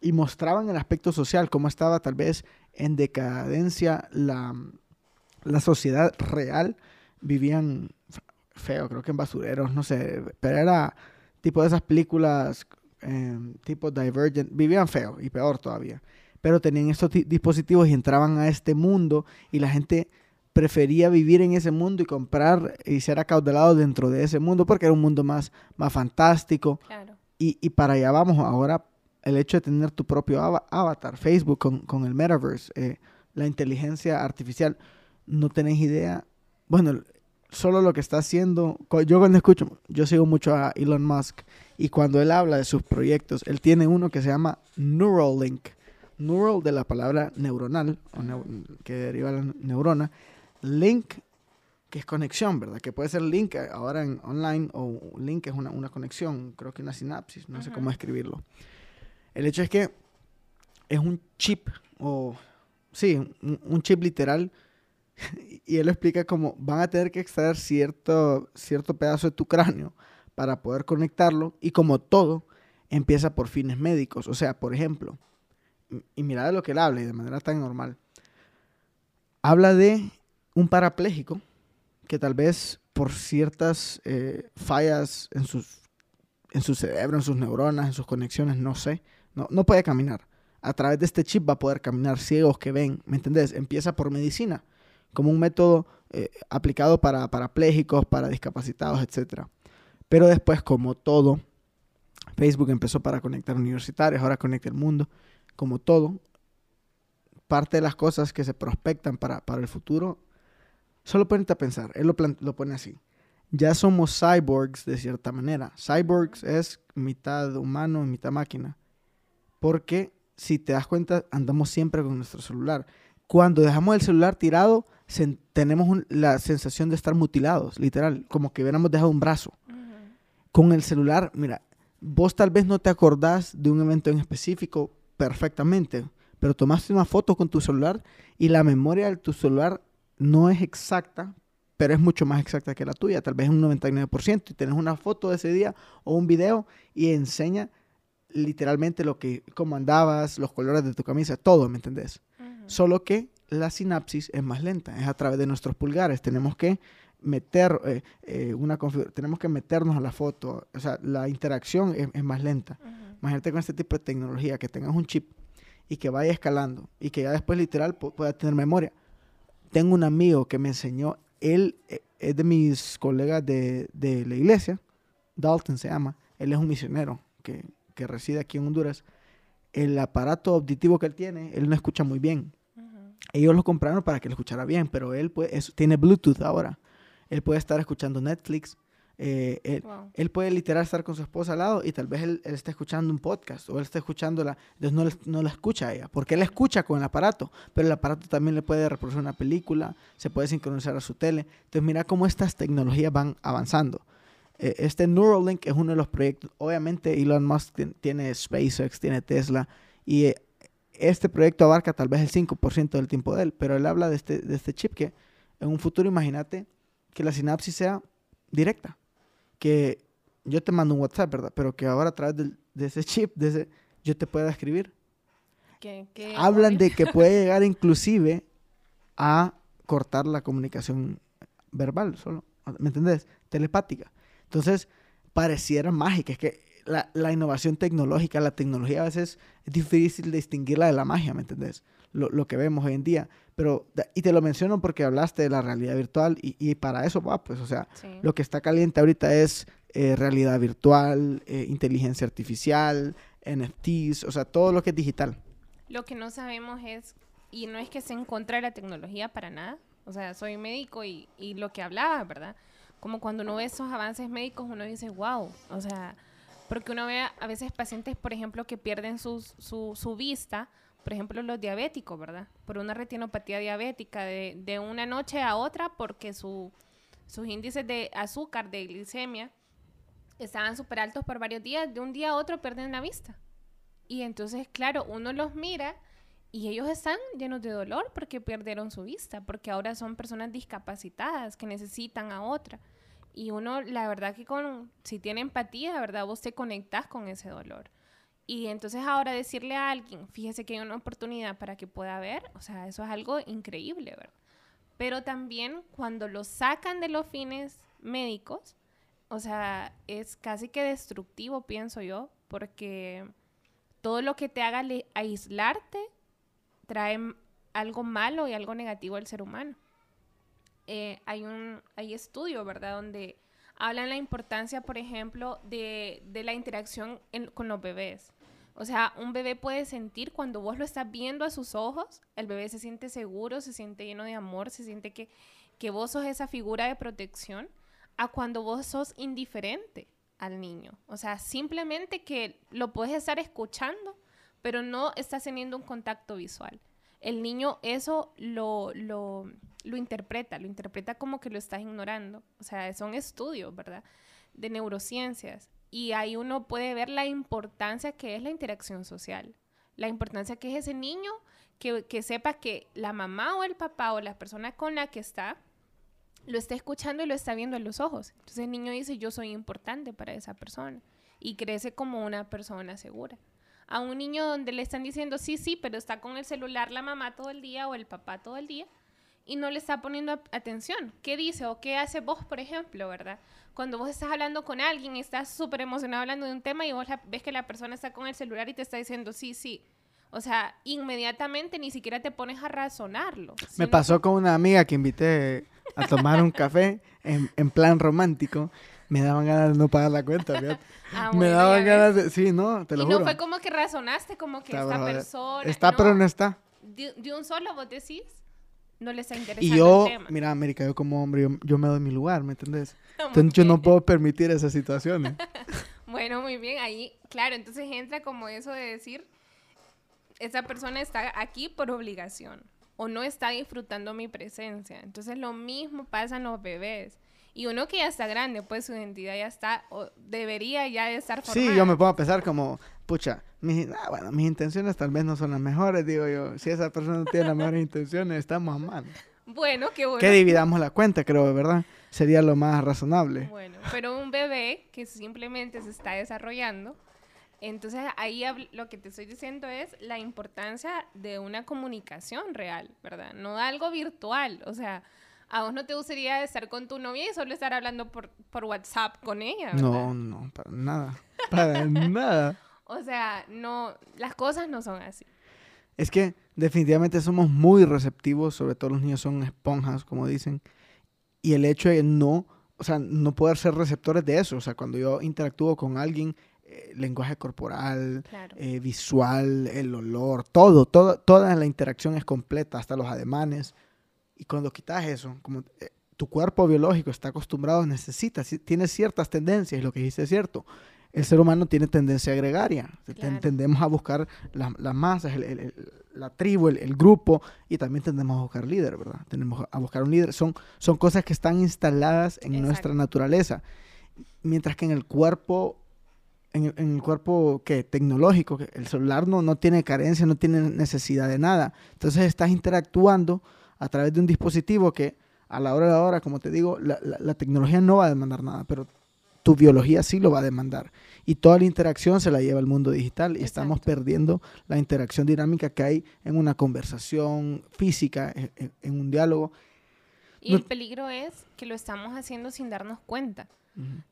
y mostraban el aspecto social, cómo estaba tal vez en decadencia la, la sociedad real, vivían feo, creo que en basureros, no sé, pero era tipo de esas películas eh, tipo Divergent, vivían feo y peor todavía. pero tenían estos dispositivos y entraban a este mundo y la gente prefería vivir en ese mundo y comprar y ser acaudalado dentro de ese mundo porque era un mundo más, más fantástico. Y, para allá vamos ahora, el hecho de tener tu propio avatar, Facebook con, el metaverse, eh, la inteligencia artificial, no tenés idea. Bueno, solo lo que está haciendo, yo cuando escucho, yo sigo mucho a Elon Musk y cuando él habla de sus proyectos, él tiene uno que se llama Neuralink. Neural de la palabra neuronal, que deriva de la neurona. Link, que es conexión, ¿verdad? Que puede ser link ahora en online o link es una, conexión, creo que una sinapsis, no sé cómo escribirlo. El hecho es que es un chip, o sí, un, chip literal, y él explica cómo van a tener que extraer cierto, cierto pedazo de tu cráneo para poder conectarlo, y como todo, empieza por fines médicos. O sea, por ejemplo, y mira de lo que él habla y de manera tan normal, habla de un parapléjico que tal vez por ciertas eh, fallas en, sus, en su cerebro, en sus neuronas, en sus conexiones, no sé, no, no puede caminar. A través de este chip va a poder caminar ciegos que ven, ¿me entendés? Empieza por medicina, como un método eh, aplicado para parapléjicos, para discapacitados, etc. Pero después, como todo, Facebook empezó para conectar universitarios, ahora conecta el mundo, como todo, parte de las cosas que se prospectan para, para el futuro Solo ponete a pensar, él lo, lo pone así. Ya somos cyborgs de cierta manera. Cyborgs es mitad humano y mitad máquina. Porque si te das cuenta, andamos siempre con nuestro celular. Cuando dejamos el celular tirado, tenemos la sensación de estar mutilados, literal, como que hubiéramos dejado un brazo. Con el celular, mira, vos tal vez no te acordás de un evento en específico perfectamente, pero tomaste una foto con tu celular y la memoria de tu celular no es exacta, pero es mucho más exacta que la tuya, tal vez un 99%, y tienes una foto de ese día o un video y enseña literalmente lo que, cómo andabas, los colores de tu camisa, todo, ¿me entendés? Solo que la sinapsis es más lenta, es a través de nuestros pulgares, tenemos que meter eh, eh, una tenemos que meternos a la foto, o sea, la interacción es, más lenta. Imagínate con este tipo de tecnología, que tengas un chip y que vaya escalando y que ya después literal pueda tener memoria tengo un amigo que me enseñó, él eh, es de mis colegas de, la iglesia, Dalton se llama, él es un misionero que, reside aquí en Honduras. El aparato auditivo que él tiene, él no escucha muy bien. Ellos lo compraron para que lo escuchara bien, pero él tiene Bluetooth ahora. Él puede estar escuchando Netflix, eh, él, puede literal estar con su esposa al lado y tal vez él, está escuchando un podcast o él está escuchando la... Entonces no, no la escucha a ella, porque él escucha con el aparato, pero el aparato también le puede reproducir una película, se puede sincronizar a su tele. Entonces mira cómo estas tecnologías van avanzando. Eh, este Neuralink es uno de los proyectos, obviamente Elon Musk tiene SpaceX, tiene Tesla y eh, este proyecto abarca tal vez el 5% del tiempo de él, pero él habla de este, de este chip que en un futuro imagínate que la sinapsis sea directa que yo te mando un WhatsApp, ¿verdad? Pero que ahora a través de, ese chip, de ese, yo te pueda escribir. ¿Qué, Hablan de que puede llegar inclusive a cortar la comunicación verbal, solo, ¿me entendés? Telepática. Entonces, pareciera mágica. Es que la, la, innovación tecnológica, la tecnología a veces es difícil distinguirla de la magia, ¿me entendés? Lo, lo que vemos hoy en día. Pero, y te lo menciono porque hablaste de la realidad virtual y, y para eso va, pues, o sea, lo que está caliente ahorita es eh, realidad virtual, eh, inteligencia artificial, NFTs, o sea, todo lo que es digital. Lo que no sabemos es, y no es que se encuentre la tecnología para nada, o sea, soy médico y, y lo que hablaba, ¿verdad? Como cuando uno ve esos avances médicos, uno dice, wow, o sea, porque uno ve a veces pacientes, por ejemplo, que pierden su, su vista por ejemplo, los diabéticos, ¿verdad? Por una retinopatía diabética de, de una noche a otra porque su, sus índices de azúcar, de glicemia, estaban súper altos por varios días, de un día a otro pierden la vista. Y entonces, claro, uno los mira y ellos están llenos de dolor porque perdieron su vista, porque ahora son personas discapacitadas que necesitan a otra. Y uno, la verdad que con, si tiene empatía, verdad, vos te conectás con ese dolor. Y entonces ahora decirle a alguien, fíjese que hay una oportunidad para que pueda ver, o sea, eso es algo increíble, ¿verdad? Pero también cuando lo sacan de los fines médicos, o sea, es casi que destructivo, pienso yo, porque todo lo que te haga aislarte trae algo malo y algo negativo al ser humano. Eh, hay un hay estudio, ¿verdad? Donde hablan la importancia, por ejemplo, de, de la interacción con los bebés. O sea, un bebé puede sentir cuando vos lo estás viendo a sus ojos, el bebé se siente seguro, se siente lleno de amor, se siente que, que vos sos esa figura de protección, a cuando vos sos indiferente al niño. O sea, simplemente que lo puedes estar escuchando, pero no estás teniendo un contacto visual. El niño eso lo, lo, lo interpreta, lo interpreta como que lo estás ignorando. O sea, son estudios, ¿verdad? De neurociencias. Y ahí uno puede ver la importancia que es la interacción social. La importancia que es ese niño que, que sepa que la mamá o el papá o la persona con la que está lo está escuchando y lo está viendo en los ojos. Entonces el niño dice, yo soy importante para esa persona. Y crece como una persona segura. A un niño donde le están diciendo, sí, sí, pero está con el celular la mamá todo el día o el papá todo el día y no le está poniendo atención. ¿Qué dice o qué hace vos, por ejemplo, verdad? Cuando vos estás hablando con alguien estás súper emocionado hablando de un tema y vos ves que la persona está con el celular y te está diciendo, sí, sí. O sea, inmediatamente ni siquiera te pones a razonarlo. Me pasó con una amiga que invité a tomar un café en, en, plan romántico. Me daban ganas de no pagar la cuenta, ah, Me daban ganas de... Sí, no, te lo y juro. no fue como que razonaste, como que esta persona... Está, pero no está. De, un solo vos decís no les interesando y yo, mira, América, yo como hombre, yo, me doy mi lugar, ¿me entendés? Entonces yo no puedo permitir esas situaciones. bueno, muy bien, ahí, claro, entonces entra como eso de decir, esa persona está aquí por obligación o no está disfrutando mi presencia. Entonces lo mismo pasa en los bebés. Y uno que ya está grande, pues su identidad ya está, o debería ya de estar formada. Sí, yo me puedo pensar como, pucha, mis, ah, bueno, mis intenciones tal vez no son las mejores, digo yo. Si esa persona no tiene las mejores intenciones, estamos mal. Bueno, qué bueno. Que dividamos la cuenta, creo, ¿verdad? Sería lo más razonable. Bueno, pero un bebé que simplemente se está desarrollando, entonces ahí lo que te estoy diciendo es la importancia de una comunicación real, ¿verdad? No algo virtual, o sea, a vos no te gustaría estar con tu novia y solo estar hablando por, por WhatsApp con ella. ¿verdad? No, no, para nada. Para nada. O sea, no, las cosas no son así. Es que definitivamente somos muy receptivos, sobre todo los niños son esponjas, como dicen, y el hecho de no, o sea, no poder ser receptores de eso, o sea, cuando yo interactúo con alguien, eh, lenguaje corporal, eh, visual, el olor, todo, todo, toda la interacción es completa, hasta los ademanes, y cuando quitas eso, como eh, tu cuerpo biológico está acostumbrado, necesita, tiene ciertas tendencias, lo que dice es cierto, el ser humano tiene tendencia gregaria. Tendemos a buscar las masas, la tribu, el, grupo, y también tendemos a buscar líder, ¿verdad? Tenemos a buscar un líder. Son, son cosas que están instaladas en nuestra naturaleza. Mientras que en el cuerpo, en, el cuerpo que tecnológico, el celular no, no tiene carencia, no tiene necesidad de nada. Entonces estás interactuando a través de un dispositivo que a la hora de la hora, como te digo, la, la tecnología no va a demandar nada, pero tu biología sí lo va a demandar. Y toda la interacción se la lleva el mundo digital y estamos perdiendo la interacción dinámica que hay en una conversación física, en, un diálogo. Y el peligro es que lo estamos haciendo sin darnos cuenta.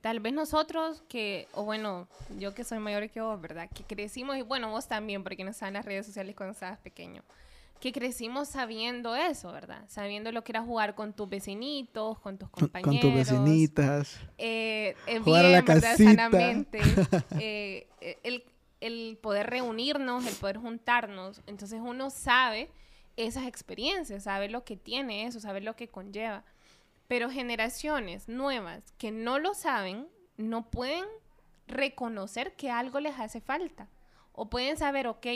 Tal vez nosotros que, o bueno, yo que soy mayor que vos, ¿verdad? Que crecimos, y bueno, vos también, porque no estabas en las redes sociales cuando estabas pequeño que crecimos sabiendo eso, ¿verdad? Sabiendo lo que era jugar con tus vecinitos, con tus compañeros. Con tus vecinitas. Eh, eh jugar a la ¿verdad? Sanamente. Eh, eh, el, el poder reunirnos, el poder juntarnos. Entonces uno sabe esas experiencias, sabe lo que tiene eso, sabe lo que conlleva. Pero generaciones nuevas que no lo saben, no pueden reconocer que algo les hace falta. O pueden saber, ok,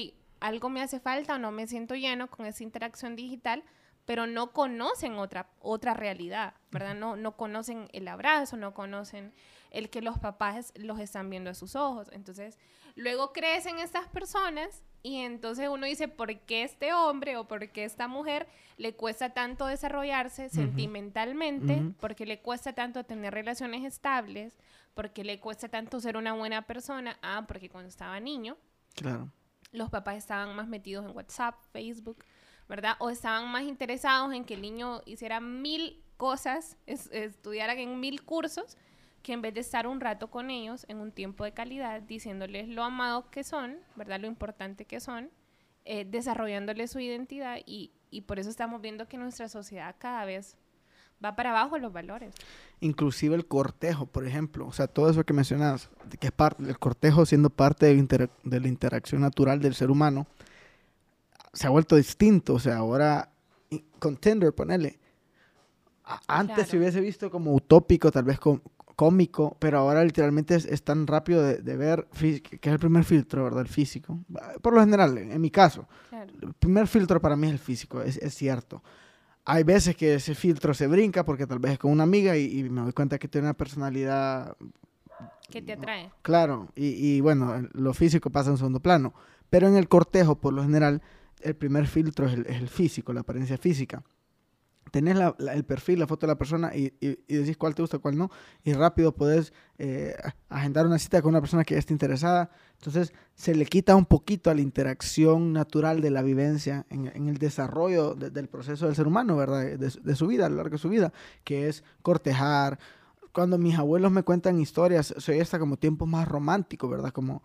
algo me hace falta o no me siento lleno con esa interacción digital, pero no conocen otra, otra realidad, ¿verdad? No, no conocen el abrazo, no conocen el que los papás los están viendo a sus ojos. Entonces, luego crecen estas personas y entonces uno dice, ¿por qué este hombre o por qué esta mujer le cuesta tanto desarrollarse sentimentalmente? ¿Por qué le cuesta tanto tener relaciones estables? ¿Por qué le cuesta tanto ser una buena persona? Ah, porque cuando estaba niño. Claro los papás estaban más metidos en WhatsApp, Facebook, ¿verdad? O estaban más interesados en que el niño hiciera mil cosas, estudiara en mil cursos, que en vez de estar un rato con ellos en un tiempo de calidad, diciéndoles lo amados que son, ¿verdad? Lo importante que son, eh, desarrollándole su identidad y, y por eso estamos viendo que nuestra sociedad cada vez va para abajo los valores. Inclusive el cortejo, por ejemplo, o sea, todo eso que mencionas, que es parte, el cortejo siendo parte de, de la interacción natural del ser humano, se ha vuelto distinto, o sea, ahora con Tinder, ponele, antes se hubiese visto como utópico, tal vez cómico, pero ahora literalmente es, tan rápido de, ver, que es el primer filtro, ¿verdad? El físico. Por lo general, en, mi caso, el primer filtro para mí es el físico, es, es, cierto. Hay veces que ese filtro se brinca porque tal vez es con una amiga y, me doy cuenta que tiene una personalidad... Que te atrae. Claro, y, y bueno, lo físico pasa en segundo plano. Pero en el cortejo, por lo general, el primer filtro es el, es el físico, la apariencia física tenés el perfil, la foto de la persona y, decís cuál te gusta, cuál no, y rápido podés eh, agendar una cita con una persona que esté interesada. Entonces se le quita un poquito a la interacción natural de la vivencia en, el desarrollo del proceso del ser humano, ¿verdad? De, su vida, a lo largo de su vida, que es cortejar. Cuando mis abuelos me cuentan historias, soy hasta como tiempo más romántico, ¿verdad? Como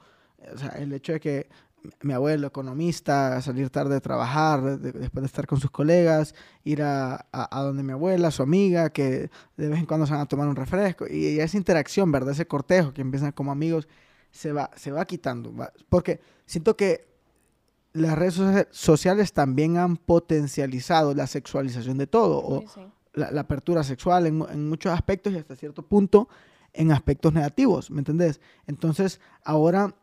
o sea, el hecho de que mi abuelo economista, salir tarde de trabajar, después de estar con sus colegas, ir a, a, donde mi abuela, su amiga, que de vez en cuando se van a tomar un refresco. Y, esa interacción, ¿verdad? Ese cortejo que empiezan como amigos, se va, se va quitando. Porque siento que las redes sociales también han potencializado la sexualización de todo, o la, la, apertura sexual en, en muchos aspectos y hasta cierto punto en aspectos negativos, ¿me entendés? Entonces, ahora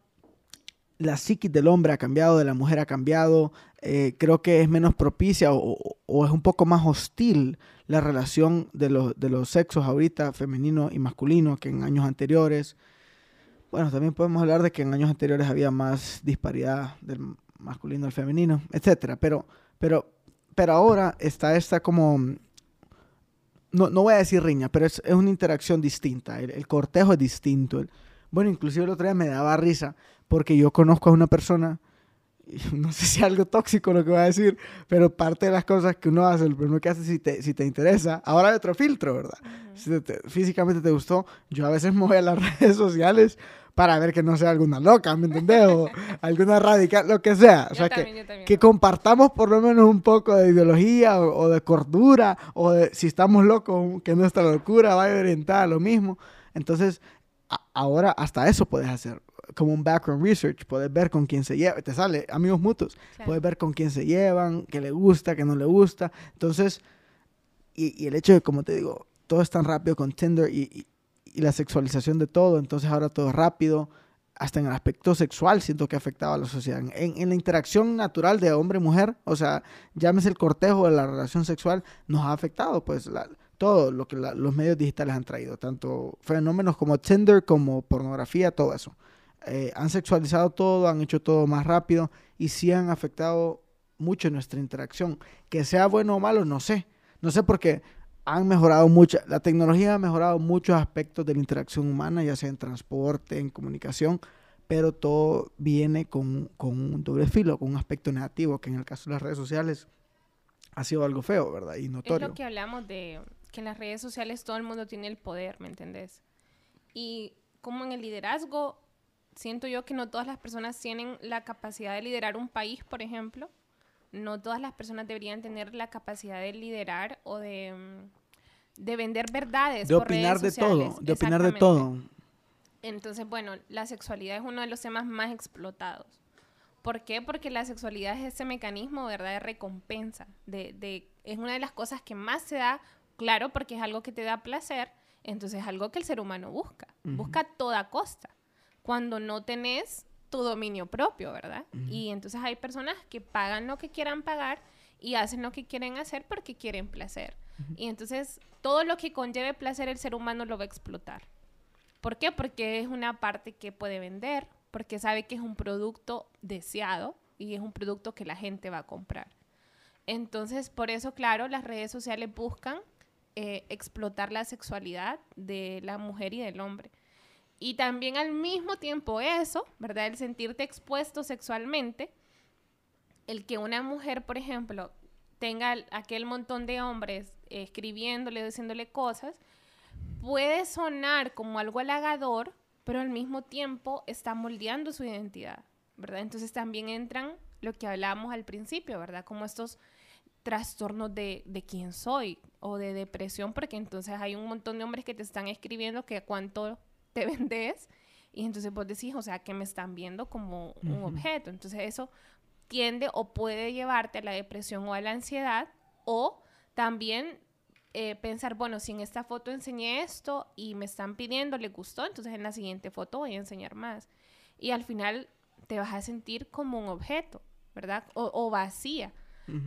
la psiquis del hombre ha cambiado, de la mujer ha cambiado, eh, creo que es menos propicia o, es un poco más hostil la relación de, los, de los sexos ahorita, femenino y masculino, que en años anteriores. Bueno, también podemos hablar de que en años anteriores había más disparidad del masculino al femenino, etcétera, pero, pero, pero ahora está esta como, no, no voy a decir riña, pero es, una interacción distinta, el, cortejo es distinto. bueno, inclusive el otro día me daba risa porque yo conozco a una persona, no sé si es algo tóxico lo que voy a decir, pero parte de las cosas que uno hace, lo primero que hace si te, si te interesa, ahora hay otro filtro, ¿verdad? Si físicamente te gustó, yo a veces me voy a las redes sociales para ver que no sea alguna loca, ¿me entendés? O alguna radical, lo que sea. O sea, que, que compartamos por lo menos un poco de ideología o, de cordura, o de si estamos locos, que nuestra locura vaya orientada a lo mismo. Entonces, ahora hasta eso puedes hacer como un background research, puedes ver con quién se lleva, te sale amigos mutuos, puedes ver con quién se llevan, qué le gusta, qué no le gusta. Entonces, y, el hecho de, como te digo, todo es tan rápido con Tinder y, la sexualización de todo, entonces ahora todo es rápido, hasta en el aspecto sexual siento que ha afectado a la sociedad. En, en la interacción natural de hombre-mujer, o sea, llámese el cortejo de la relación sexual, nos ha afectado, pues, la, todo lo que los medios digitales han traído, tanto fenómenos como Tinder, como pornografía, todo eso. Eh, han sexualizado todo, han hecho todo más rápido y sí han afectado mucho nuestra interacción. Que sea bueno o malo, no sé. No sé porque han mejorado mucho, la tecnología ha mejorado muchos aspectos de la interacción humana, ya sea en transporte, en comunicación, pero todo viene con, con un doble filo, con un aspecto negativo, que en el caso de las redes sociales ha sido algo feo, ¿verdad? Y notorio. Es lo que hablamos de que en las redes sociales todo el mundo tiene el poder, ¿me entendés? Y como en el liderazgo siento yo que no todas las personas tienen la capacidad de liderar un país, por ejemplo. No todas las personas deberían tener la capacidad de liderar o de, mm, de vender verdades. De opinar de todo, de opinar de todo. Entonces, bueno, la sexualidad es uno de los temas más explotados. ¿Por qué? Porque la sexualidad es ese mecanismo, ¿verdad?, de recompensa. De, de, es una de las cosas que más se da, claro, porque es algo que te da placer, entonces es algo que el ser humano busca, busca a toda costa cuando no tenés tu dominio propio, ¿verdad? Y entonces hay personas que pagan lo que quieran pagar y hacen lo que quieren hacer porque quieren placer. Y entonces todo lo que conlleve placer el ser humano lo va a explotar. ¿Por qué? Porque es una parte que puede vender, porque sabe que es un producto deseado y es un producto que la gente va a comprar. Entonces, por eso, claro, las redes sociales buscan eh, explotar la sexualidad de la mujer y del hombre. Y también al mismo tiempo eso, ¿verdad? El sentirte expuesto sexualmente, el que una mujer, por ejemplo, tenga aquel montón de hombres escribiéndole, diciéndole cosas, puede sonar como algo halagador, pero al mismo tiempo está moldeando su identidad, ¿verdad? Entonces también entran lo que hablábamos al principio, ¿verdad? Como estos trastornos de, de quién soy o de depresión, porque entonces hay un montón de hombres que te están escribiendo que cuánto te vendes y entonces vos decís, o sea, que me están viendo como un objeto. Entonces eso tiende o puede llevarte a la depresión o a la ansiedad o también eh, pensar, bueno, si en esta foto enseñé esto y me están pidiendo, le gustó, entonces en la siguiente foto voy a enseñar más. Y al final te vas a sentir como un objeto, ¿verdad? O, vacía.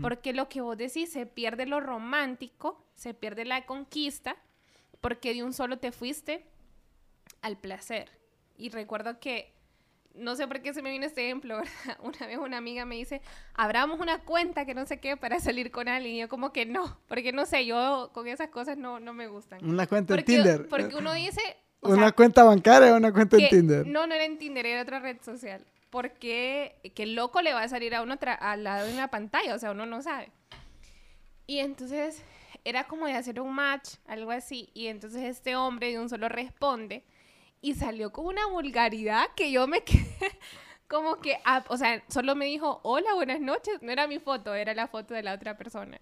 Porque lo que vos decís, se pierde lo romántico, se pierde la conquista, porque de un solo te fuiste al placer. Y recuerdo que no sé por qué se me viene este ejemplo, Una vez una amiga me dice, abramos una cuenta que no sé qué para salir con alguien. Y yo como que no, porque no sé, yo con esas cosas no, no me gustan. Una cuenta en Tinder. Porque uno dice... ¿Una cuenta bancaria o una cuenta en Tinder? No, no era en Tinder, era otra red social. Porque qué loco le va a salir a uno al lado de una pantalla, o sea, uno no sabe. Y entonces era como de hacer un match, algo así. Y entonces este hombre de un solo responde y salió con una vulgaridad que yo me quedé como que, ah, o sea, solo me dijo, hola, buenas noches, no era mi foto, era la foto de la otra persona.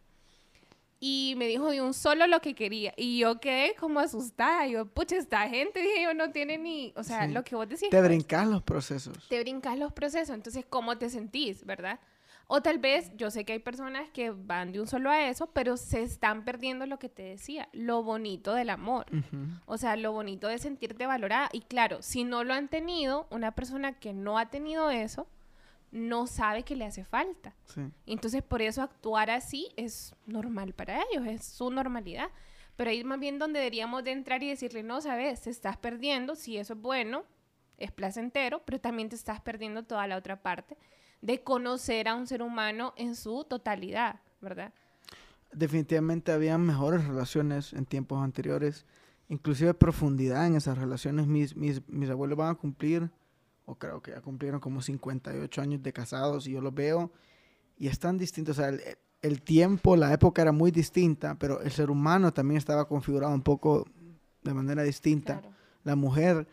Y me dijo de un solo lo que quería. Y yo quedé como asustada. Yo, pucha, esta gente, dije yo, no tiene ni, o sea, lo que vos decís. Te pues, brincas los procesos. Te brincas los procesos. Entonces, ¿cómo te sentís, verdad? O tal vez, yo sé que hay personas que van de un solo a eso, pero se están perdiendo lo que te decía, lo bonito del amor. O sea, lo bonito de sentirte valorada. Y claro, si no lo han tenido, una persona que no ha tenido eso, no sabe que le hace falta. Entonces, por eso actuar así es normal para ellos, es su normalidad. Pero ahí más bien donde deberíamos de entrar y decirle, no, sabes, te estás perdiendo, si eso es bueno, es placentero, pero también te estás perdiendo toda la otra parte de conocer a un ser humano en su totalidad, ¿verdad? Definitivamente había mejores relaciones en tiempos anteriores, inclusive profundidad en esas relaciones. Mis, mis, mis abuelos van a cumplir, o creo que ya cumplieron como 58 años de casados y yo los veo y están distintos. O sea, el, tiempo, la época era muy distinta, pero el ser humano también estaba configurado un poco de manera distinta. La mujer,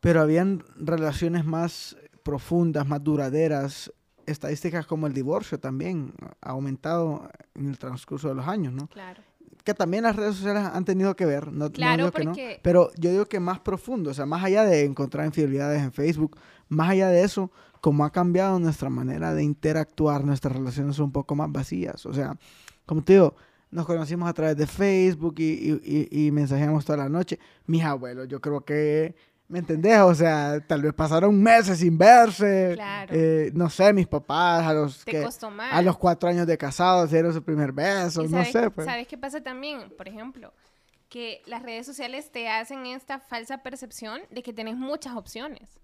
pero habían relaciones más profundas, más duraderas. Estadísticas como el divorcio también ha aumentado en el transcurso de los años, ¿no? Claro. Que también las redes sociales han tenido que ver, no, claro, que no, pero yo digo que más profundo, o sea, más allá de encontrar infidelidades en Facebook, más allá de eso, como ha cambiado nuestra manera de interactuar, nuestras relaciones son un poco más vacías, o sea, como te digo, nos conocimos a través de Facebook y, y, y, y mensajeamos toda la noche. Mis abuelos, yo creo que ¿Me entendés? O sea, tal vez pasaron meses sin verse. Claro. Eh, no sé, mis papás a los Te costó más. a los cuatro años de casados dieron su primer beso, no sé. Pues. ¿Sabes qué pasa también? Por ejemplo, que las redes sociales te hacen esta falsa percepción de que tienes muchas opciones.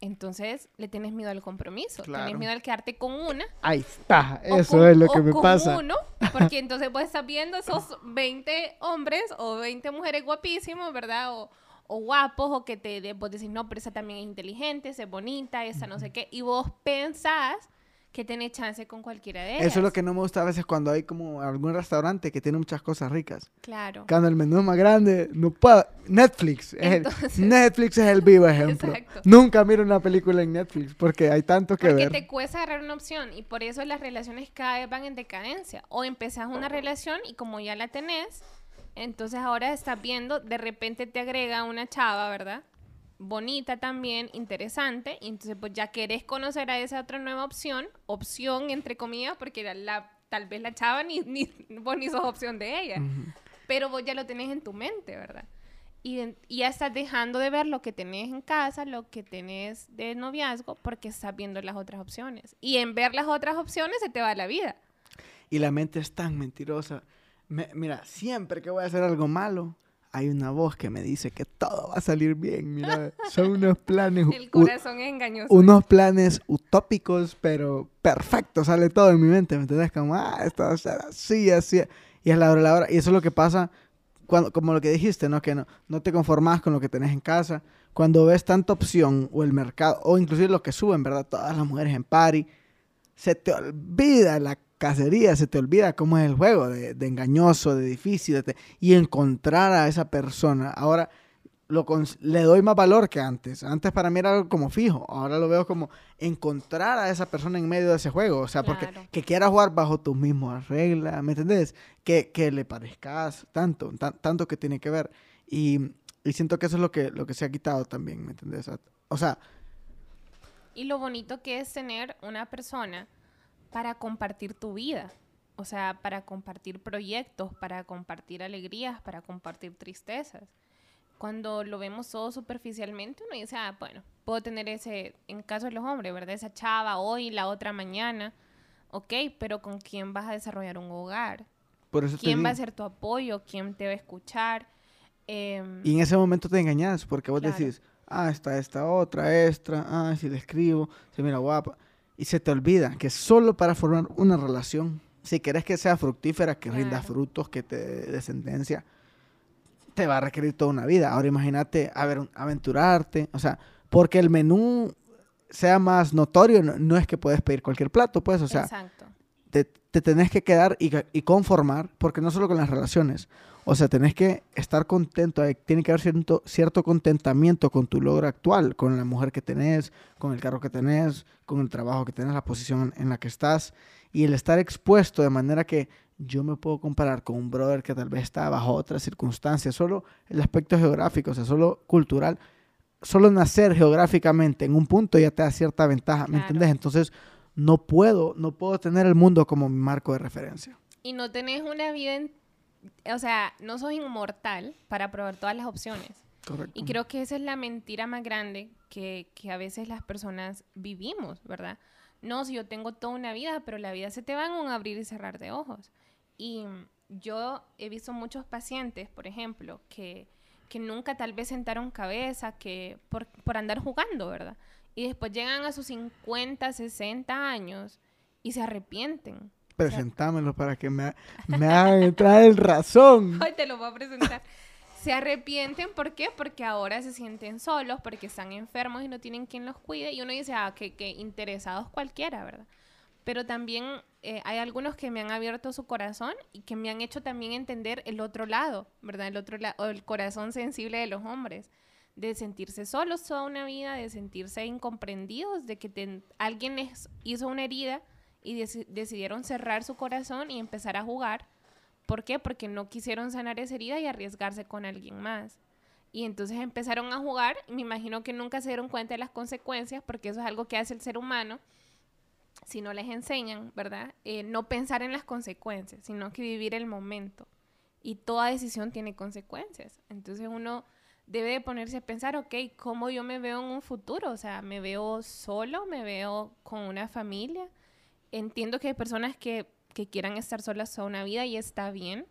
Entonces le tienes miedo al compromiso, claro. tienes miedo al quedarte con una. Ahí está, eso es lo que me con pasa. Uno, porque entonces vos estás viendo esos 20 hombres o 20 mujeres guapísimos, ¿verdad? O, o guapos o que te vos decís, no, pero esa también es inteligente, esa es bonita, esa no sé qué, y vos pensás que tenés chance con cualquiera de ellas. Eso es lo que no me gusta a veces cuando hay como algún restaurante que tiene muchas cosas ricas. Claro. Cuando el menú es más grande, no puedo. Netflix. Es el, Netflix es el vivo ejemplo. Exacto. Nunca miro una película en Netflix porque hay tanto que ver. Porque te cuesta agarrar una opción y por eso las relaciones cada vez van en decadencia. O empezás una relación y como ya la tenés, entonces ahora estás viendo, de repente te agrega una chava, ¿verdad? Bonita también, interesante. Y entonces pues ya querés conocer a esa otra nueva opción, opción entre comillas, porque la, tal vez la chava ni, ni vos ni sos opción de ella. Pero vos ya lo tenés en tu mente, ¿verdad? Y, y, ya estás dejando de ver lo que tenés en casa, lo que tenés de noviazgo, porque estás viendo las otras opciones. Y en ver las otras opciones se te va la vida. Y la mente es tan mentirosa mira, siempre que voy a hacer algo malo, hay una voz que me dice que todo va a salir bien. Mira, son unos planes. El corazón es engañoso. Unos planes utópicos, pero perfecto. Sale todo en mi mente. ¿Me entiendes? Como, ah, esto va a ser así, así. Y es la hora, la hora. Y eso es lo que pasa, cuando, como lo que dijiste, ¿no? Que no, no te conformas con lo que tenés en casa. Cuando ves tanta opción, o el mercado, o inclusive lo que suben, ¿verdad? Todas las mujeres en party, se te olvida la cacería, se te olvida cómo es el juego, de, engañoso, de difícil, y encontrar a esa persona. Ahora, lo le doy más valor que antes. Antes para mí era algo como fijo. Ahora lo veo como encontrar a esa persona en medio de ese juego. O sea, porque que quiera jugar bajo tus mismas reglas, ¿me entendés? Que, que le parezcas tanto, tan- tanto que tiene que ver. Y, y siento que eso es lo que, lo que se ha quitado también, ¿me entendés? O sea, Y lo bonito que es tener una persona para compartir tu vida. O sea, para compartir proyectos, para compartir alegrías, para compartir tristezas. Cuando lo vemos todo superficialmente, uno dice, ah, bueno, puedo tener ese, en caso de los hombres, ¿verdad? Esa chava hoy, la otra mañana. Ok, pero ¿con quién vas a desarrollar un hogar? por eso ¿Quién va a ser tu apoyo? ¿Quién te va a escuchar? Em, Y en ese momento te engañas porque vos Claro. decís, ah, está esta otra, extra, ah, si le escribo, se mira guapa. Y se te olvida que solo para formar una relación, si querés que sea fructífera, que rinda Claro. frutos, que te dé descendencia, te va a requerir toda una vida. Ahora imagínate a ver, aventurarte, o sea, porque el menú sea más notorio, no, no es que puedes pedir cualquier plato, pues, o sea, exacto. te, te tenés que quedar y, y conformar, porque no solo con las relaciones, o sea, tenés que estar contento, tiene que haber cierto, cierto contentamiento con tu logro actual, con la mujer que tenés, con el carro que tenés, con el trabajo que tenés, la posición en la que estás, y el estar expuesto de manera que yo me puedo comparar con un brother que tal vez está bajo otras circunstancias, solo el aspecto geográfico, o sea, solo cultural, solo nacer geográficamente en un punto ya te da cierta ventaja, ¿me Claro. entiendes? Entonces, no puedo, no puedo tener el mundo como mi marco de referencia. Y no tenés una vida, en- o sea, no sos inmortal para probar todas las opciones. Correcto. Y creo que esa es la mentira más grande que, que a veces las personas vivimos, ¿verdad? No, si yo tengo toda una vida, pero la vida se te va en un abrir y cerrar de ojos. Y yo he visto muchos pacientes, por ejemplo, que, que nunca tal vez sentaron cabeza, que por, por andar jugando, ¿verdad? Y después llegan a sus 50, 60 años y se arrepienten. Presentámelo para que me, me hagan entrar en razón. Hoy te lo voy a presentar. Se arrepienten, ¿por qué? Porque ahora se sienten solos, porque están enfermos y no tienen quien los cuide. Y uno dice, ah, que, que interesados cualquiera, ¿verdad? Pero también eh, hay algunos que me han abierto su corazón y que me han hecho también entender el otro lado, ¿verdad? El otro lado, el corazón sensible de los hombres. De sentirse solos toda una vida, de sentirse incomprendidos, de que te- alguien les hizo una herida y deci- decidieron cerrar su corazón y empezar a jugar. ¿Por qué? Porque no quisieron sanar esa herida y arriesgarse con alguien más. Y entonces empezaron a jugar me imagino que nunca se dieron cuenta de las consecuencias porque eso es algo que hace el ser humano si no les enseñan, ¿verdad? Eh, no pensar en las consecuencias, sino que vivir el momento. Y toda decisión tiene consecuencias. Entonces uno debe de ponerse a pensar, ok, ¿cómo yo me veo en un futuro? O sea, ¿me veo solo? ¿Me veo con una familia? Entiendo que hay personas que, que quieran estar solas toda una vida y está bien,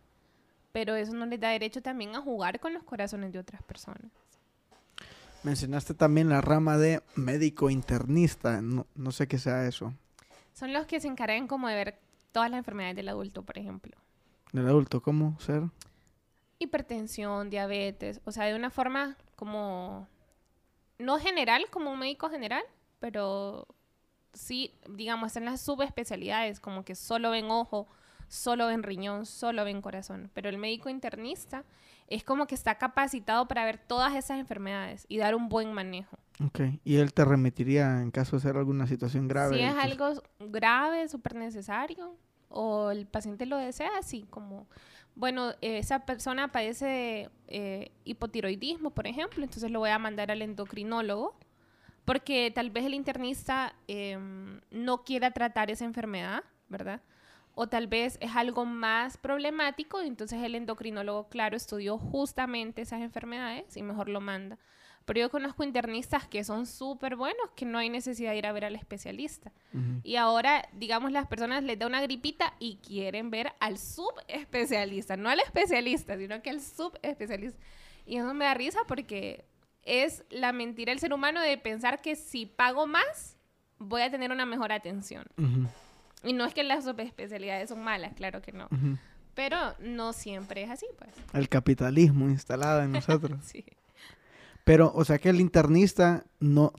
pero eso no les da derecho también a jugar con los corazones de otras personas. Mencionaste también la rama de médico internista. No, no sé qué sea eso. Son los que se encargan como de ver todas las enfermedades del adulto, por ejemplo. Del adulto, ¿cómo ser? hipertensión, diabetes, o sea, de una forma como, no general, como un médico general, pero sí, digamos, en las subespecialidades, como que solo ven ojo, solo ven riñón, solo ven corazón, pero el médico internista es como que está capacitado para ver todas esas enfermedades y dar un buen manejo. Ok. Y él te remitiría en caso de ser alguna situación grave. Si es pues, algo grave, súper necesario, o el paciente lo desea, así como, bueno, eh, esa persona padece de eh, hipotiroidismo, por ejemplo, entonces lo voy a mandar al endocrinólogo, porque tal vez el internista em, no quiera tratar esa enfermedad, ¿verdad? O tal vez es algo más problemático, y entonces el endocrinólogo, claro, estudió justamente esas enfermedades y mejor lo manda. Pero yo conozco internistas que son súper buenos, que no hay necesidad de ir a ver al especialista. ujú. Y ahora, digamos, las personas les da una gripita y quieren ver al subespecialista, no al especialista, sino que al subespecialista. Y eso me da risa porque es la mentira del ser humano de pensar que si pago más, voy a tener una mejor atención. Y no es que las subespecialidades son malas, claro que no. Pero no siempre es así, pues. El capitalismo instalado en nosotros. Sí. Pero, o sea que el internista no,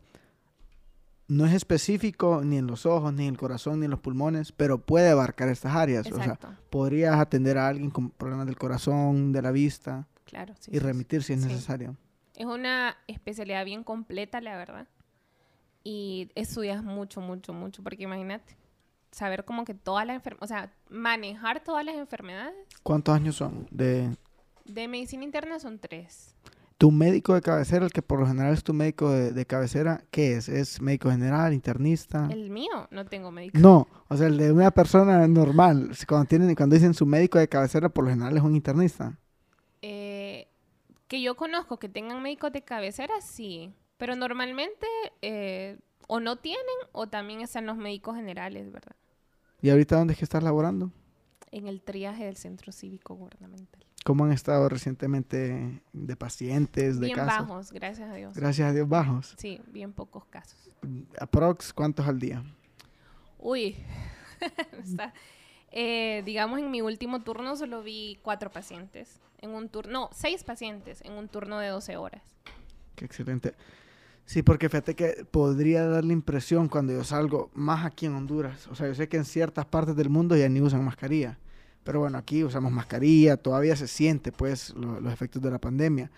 no es específico ni en los ojos, ni en el corazón, ni en los pulmones, pero puede abarcar estas áreas. O sea, Exacto. podrías atender a alguien con problemas del corazón, de la vista, Claro, sí. y remitir si es Sí. necesario. Es una especialidad bien completa, la verdad. Y estudias mucho, mucho, mucho, porque imagínate, saber como que todas las enfermedades, o sea, manejar todas las enfermedades. ¿Cuántos años son de...? De medicina interna son tres. ¿Tu médico de cabecera, el que por lo general es tu médico de, cabecera, qué es? ¿Es médico general, internista? El mío, no tengo médico. No, o sea, el de una persona normal. Cuando, tienen, cuando dicen su médico de cabecera, por lo general es un internista. Eh, que yo conozco que tengan médicos de cabecera, sí. Pero normalmente eh, o no tienen o también están los médicos generales, ¿verdad? ¿Y ahorita dónde es que estás laborando? En el triaje del Centro Cívico Gubernamental. ¿Cómo han estado recientemente de pacientes, de bien bajos, gracias a Dios. Gracias a Dios, bajos. Sí, bien pocos casos. ¿Aprox cuántos al día? Uy, eh, digamos en mi último turno solo vi cuatro pacientes. En un turno, no, seis pacientes en un turno de 12 horas. Qué excelente. Sí, porque fíjate que podría dar la impresión cuando yo salgo, más aquí en Honduras. O sea, yo sé que en ciertas partes del mundo ya ni usan mascarilla. Pero bueno, aquí usamos mascarilla, todavía se siente pues los efectos de la pandemia.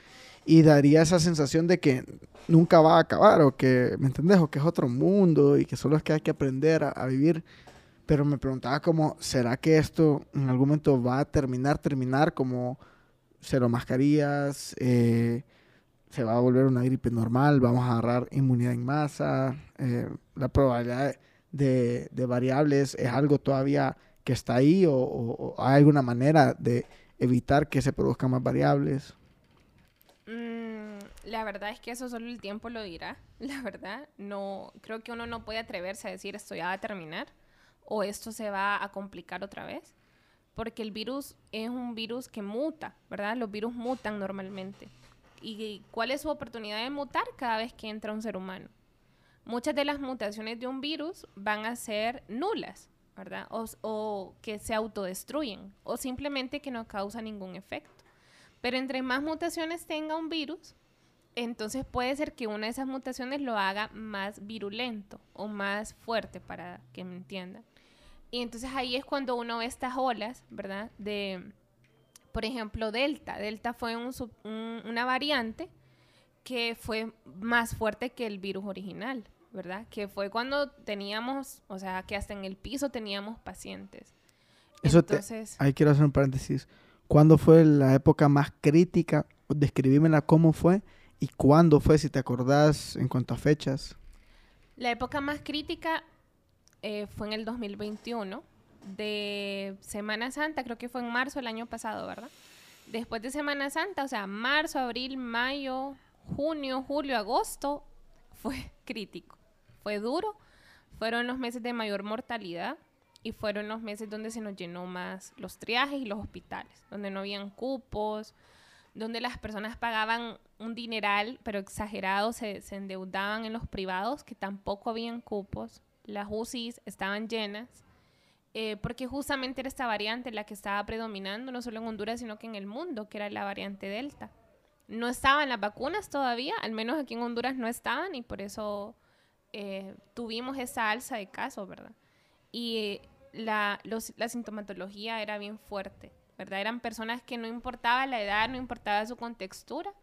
Y daría esa sensación de que nunca va a acabar o que, ¿me entendés? O que es otro mundo y que solo es que hay que aprender a, vivir. Pero me preguntaba como, ¿será que esto en algún momento va a terminar, terminar como cero mascarillas? Eh, se va a volver una gripe normal, vamos a agarrar inmunidad en masa, eh, la probabilidad de, variables es algo todavía que está ahí o, hay alguna manera de evitar que se produzcan más variables. Mm, la verdad es que eso solo el tiempo lo dirá. La verdad, no creo que uno no puede atreverse a decir esto ya va a terminar o esto se va a complicar otra vez, porque el virus es un virus que muta, ¿verdad? Los virus mutan normalmente y cuál es su oportunidad de mutar cada vez que entra un ser humano. Muchas de las mutaciones de un virus van a ser nulas, ¿verdad? O, que se autodestruyen o simplemente que no causan ningún efecto. Pero entre más mutaciones tenga un virus, entonces puede ser que una de esas mutaciones lo haga más virulento o más fuerte para que me entiendan. Y entonces ahí es cuando uno ve estas olas, ¿verdad? De, por ejemplo, Delta. Delta fue una variante que fue más fuerte que el virus original, ¿verdad? Que fue cuando teníamos, o sea, que hasta en el piso teníamos pacientes. Eso Entonces, ahí quiero hacer un paréntesis. ¿Cuándo fue la época más crítica? Describímela cómo fue y cuándo fue, si te acordás, en cuanto a fechas. La época más crítica eh, fue en el 2021 de Semana Santa, creo que fue en marzo del año pasado, ¿verdad? Después de Semana Santa, o sea, marzo, abril, mayo, junio, julio, agosto, fue crítico, fue duro, fueron los meses de mayor mortalidad y fueron los meses donde se nos llenó más los triajes y los hospitales, donde no habían cupos, donde las personas pagaban un dineral, pero exagerado, se, se endeudaban en los privados, que tampoco habían cupos, las UCIs estaban llenas eh, porque justamente era esta variante la que estaba predominando, no solo en Honduras, sino que en el mundo, que era la variante Delta. No estaban las vacunas todavía, al menos aquí en Honduras no estaban, y por eso eh, tuvimos esa alza de casos, ¿verdad? Y la, la sintomatología era bien fuerte, ¿verdad? Eran personas que no importaba la edad, no importaba su contextura,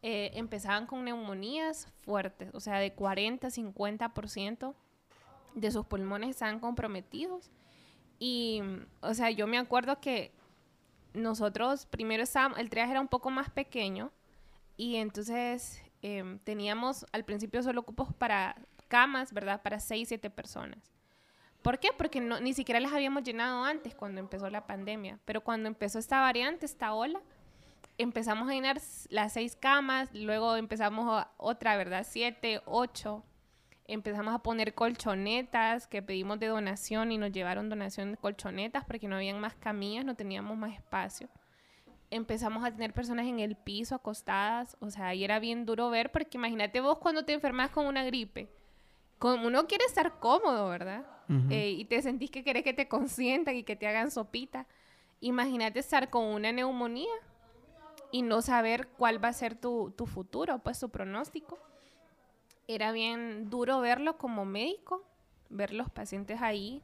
eh, empezaban con neumonías fuertes, o sea, de 40, 50% de sus pulmones estaban comprometidos y, o sea, yo me acuerdo que nosotros primero estábamos, el triaje era un poco más pequeño y entonces em, teníamos al principio solo cupos para camas, ¿verdad? Para seis, siete personas. ¿Por qué? Porque no, ni siquiera las habíamos llenado antes cuando empezó la pandemia. Pero cuando empezó esta variante, esta ola, empezamos a llenar las seis camas, luego empezamos otra, ¿verdad? Siete, ocho, empezamos a poner colchonetas que pedimos de donación y nos llevaron donación de colchonetas porque no habían más camillas, no teníamos más espacio. Empezamos a tener personas en el piso acostadas, o sea, ahí era bien duro ver porque imagínate vos cuando te enfermas con una gripe, como uno quiere estar cómodo, ¿verdad? Eh, y te sentís que querés que te consientan y que te hagan sopita. Imagínate estar con una neumonía y no saber cuál va a ser tu, tu futuro, pues tu pronóstico era bien duro verlo como médico, ver los pacientes ahí.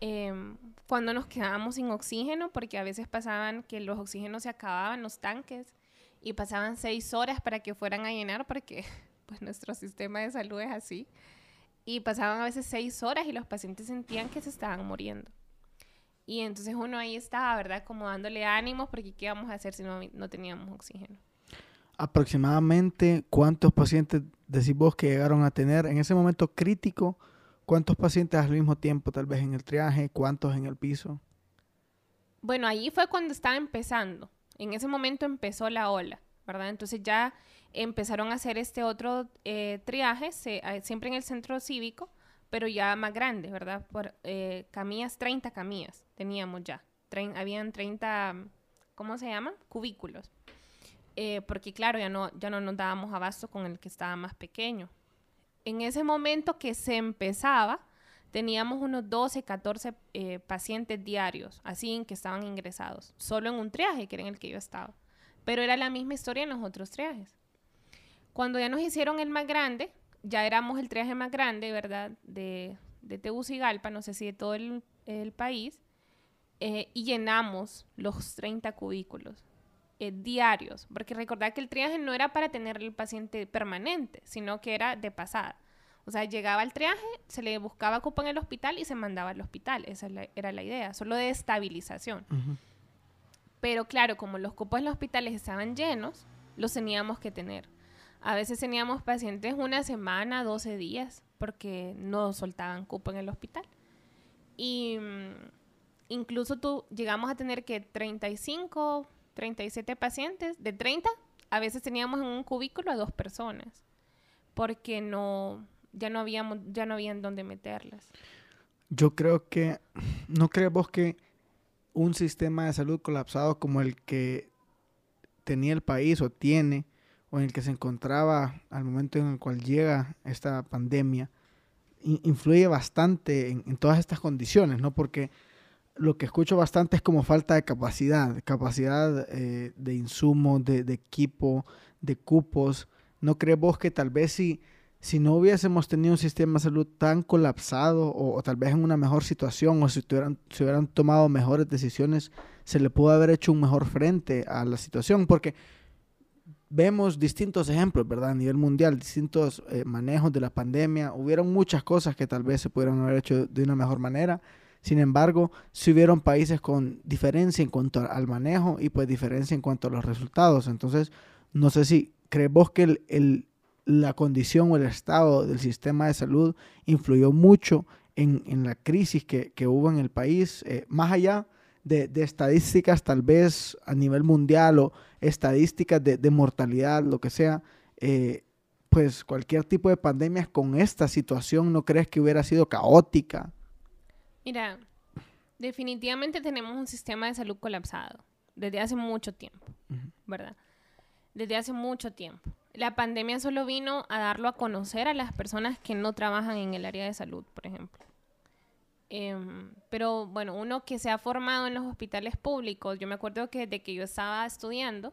Em, cuando nos quedábamos sin oxígeno, porque a veces pasaban que los oxígenos se acababan, los tanques, y pasaban seis horas para que fueran a llenar porque pues nuestro sistema de salud es así. Y pasaban a veces seis horas y los pacientes sentían que se estaban muriendo. Y entonces uno ahí estaba, ¿verdad? Como dándole ánimos porque ¿qué íbamos a hacer si no, no teníamos oxígeno? Aproximadamente, ¿cuántos pacientes decís vos que llegaron a tener en ese momento crítico? ¿Cuántos pacientes al mismo tiempo, tal vez en el triaje? ¿Cuántos en el piso? Bueno, ahí fue cuando estaba empezando. En ese momento empezó la ola, ¿verdad? Entonces ya empezaron a hacer este otro eh, triaje, siempre en el centro cívico, pero ya más grande, ¿verdad? Por eh, camillas, 30 camillas teníamos ya. habían 30, ¿cómo se llama? Cubículos. Eh, porque claro, ya no, ya no nos dábamos abasto con el que estaba más pequeño. En ese momento que se empezaba, teníamos unos 12, 14 eh, pacientes diarios, así que estaban ingresados, solo en un triaje, que era en el que yo estaba. Pero era la misma historia en los otros triajes. Cuando ya nos hicieron el más grande, ya éramos el triaje más grande, ¿verdad? De, de Tegucigalpa, no sé si de todo el, país, eh, y llenamos los 30 cubículos eh, diarios, porque recordad que el triaje no era para tener el paciente permanente, sino que era de pasada. O sea, llegaba al triaje, se le buscaba cupo en el hospital y se mandaba al hospital. Esa era la idea, solo de estabilización. Pero claro, como los cupos en los hospitales estaban llenos, los teníamos que tener. A veces teníamos pacientes una semana, 12 días, porque no soltaban cupo en el hospital. Y mm, incluso tú llegamos a tener que 35, 37 pacientes, de 30, a veces teníamos en un cubículo a dos personas, porque no, ya no habíamos, ya no habían dónde meterlas. Yo creo que, ¿no crees vos que un sistema de salud colapsado como el que tenía el país o tiene, o en el que se encontraba al momento en el cual llega esta pandemia, influye bastante en, todas estas condiciones, ¿no? Porque lo que escucho bastante es como falta de capacidad, capacidad eh, de insumo, de, equipo, de cupos. ¿No crees vos que tal vez si, si no hubiésemos tenido un sistema de salud tan colapsado o, tal vez en una mejor situación o si, tuvieran, si hubieran tomado mejores decisiones, se le pudo haber hecho un mejor frente a la situación? Porque vemos distintos ejemplos, ¿verdad? A nivel mundial, distintos eh, manejos de la pandemia. Hubieron muchas cosas que tal vez se pudieron haber hecho de una mejor manera. Sin embargo, sí hubieron países con diferencia en cuanto al manejo y pues diferencia en cuanto a los resultados. Entonces, no sé si crees vos que la condición o el estado del sistema de salud influyó mucho en, la crisis que, hubo en el país, eh, más allá de, estadísticas tal vez a nivel mundial o estadísticas de, mortalidad, lo que sea, eh, pues cualquier tipo de pandemia con esta situación, ¿no crees que hubiera sido caótica? Mira, definitivamente tenemos un sistema de salud colapsado desde hace mucho tiempo, ¿verdad? Desde hace mucho tiempo. La pandemia solo vino a darlo a conocer a las personas que no trabajan en el área de salud, por ejemplo. Em, pero bueno, uno que se ha formado en los hospitales públicos, yo me acuerdo que desde que yo estaba estudiando,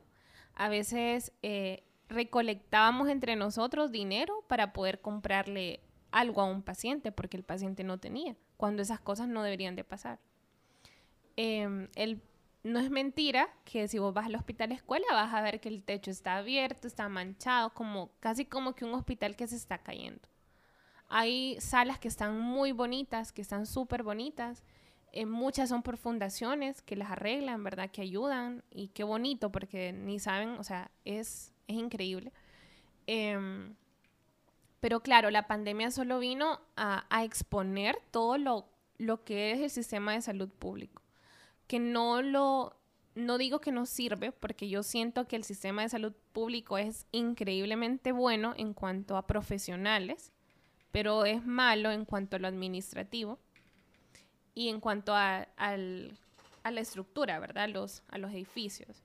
a veces eh, recolectábamos entre nosotros dinero para poder comprarle algo a un paciente porque el paciente no tenía cuando esas cosas no deberían de pasar. Em, no es mentira que si vos vas al hospital escuela vas a ver que el techo está abierto, está manchado, como, casi como que un hospital que se está cayendo. Hay salas que están muy bonitas, que están súper bonitas. Eh, muchas son por fundaciones que las arreglan, ¿verdad? Que ayudan. Y qué bonito, porque ni saben, o sea, es, es increíble. Em, pero claro, la pandemia solo vino a, exponer todo lo, lo, que es el sistema de salud público. Que no lo, no digo que no sirve, porque yo siento que el sistema de salud público es increíblemente bueno en cuanto a profesionales, pero es malo en cuanto a lo administrativo y en cuanto a, a la estructura, ¿verdad? Los, a los edificios.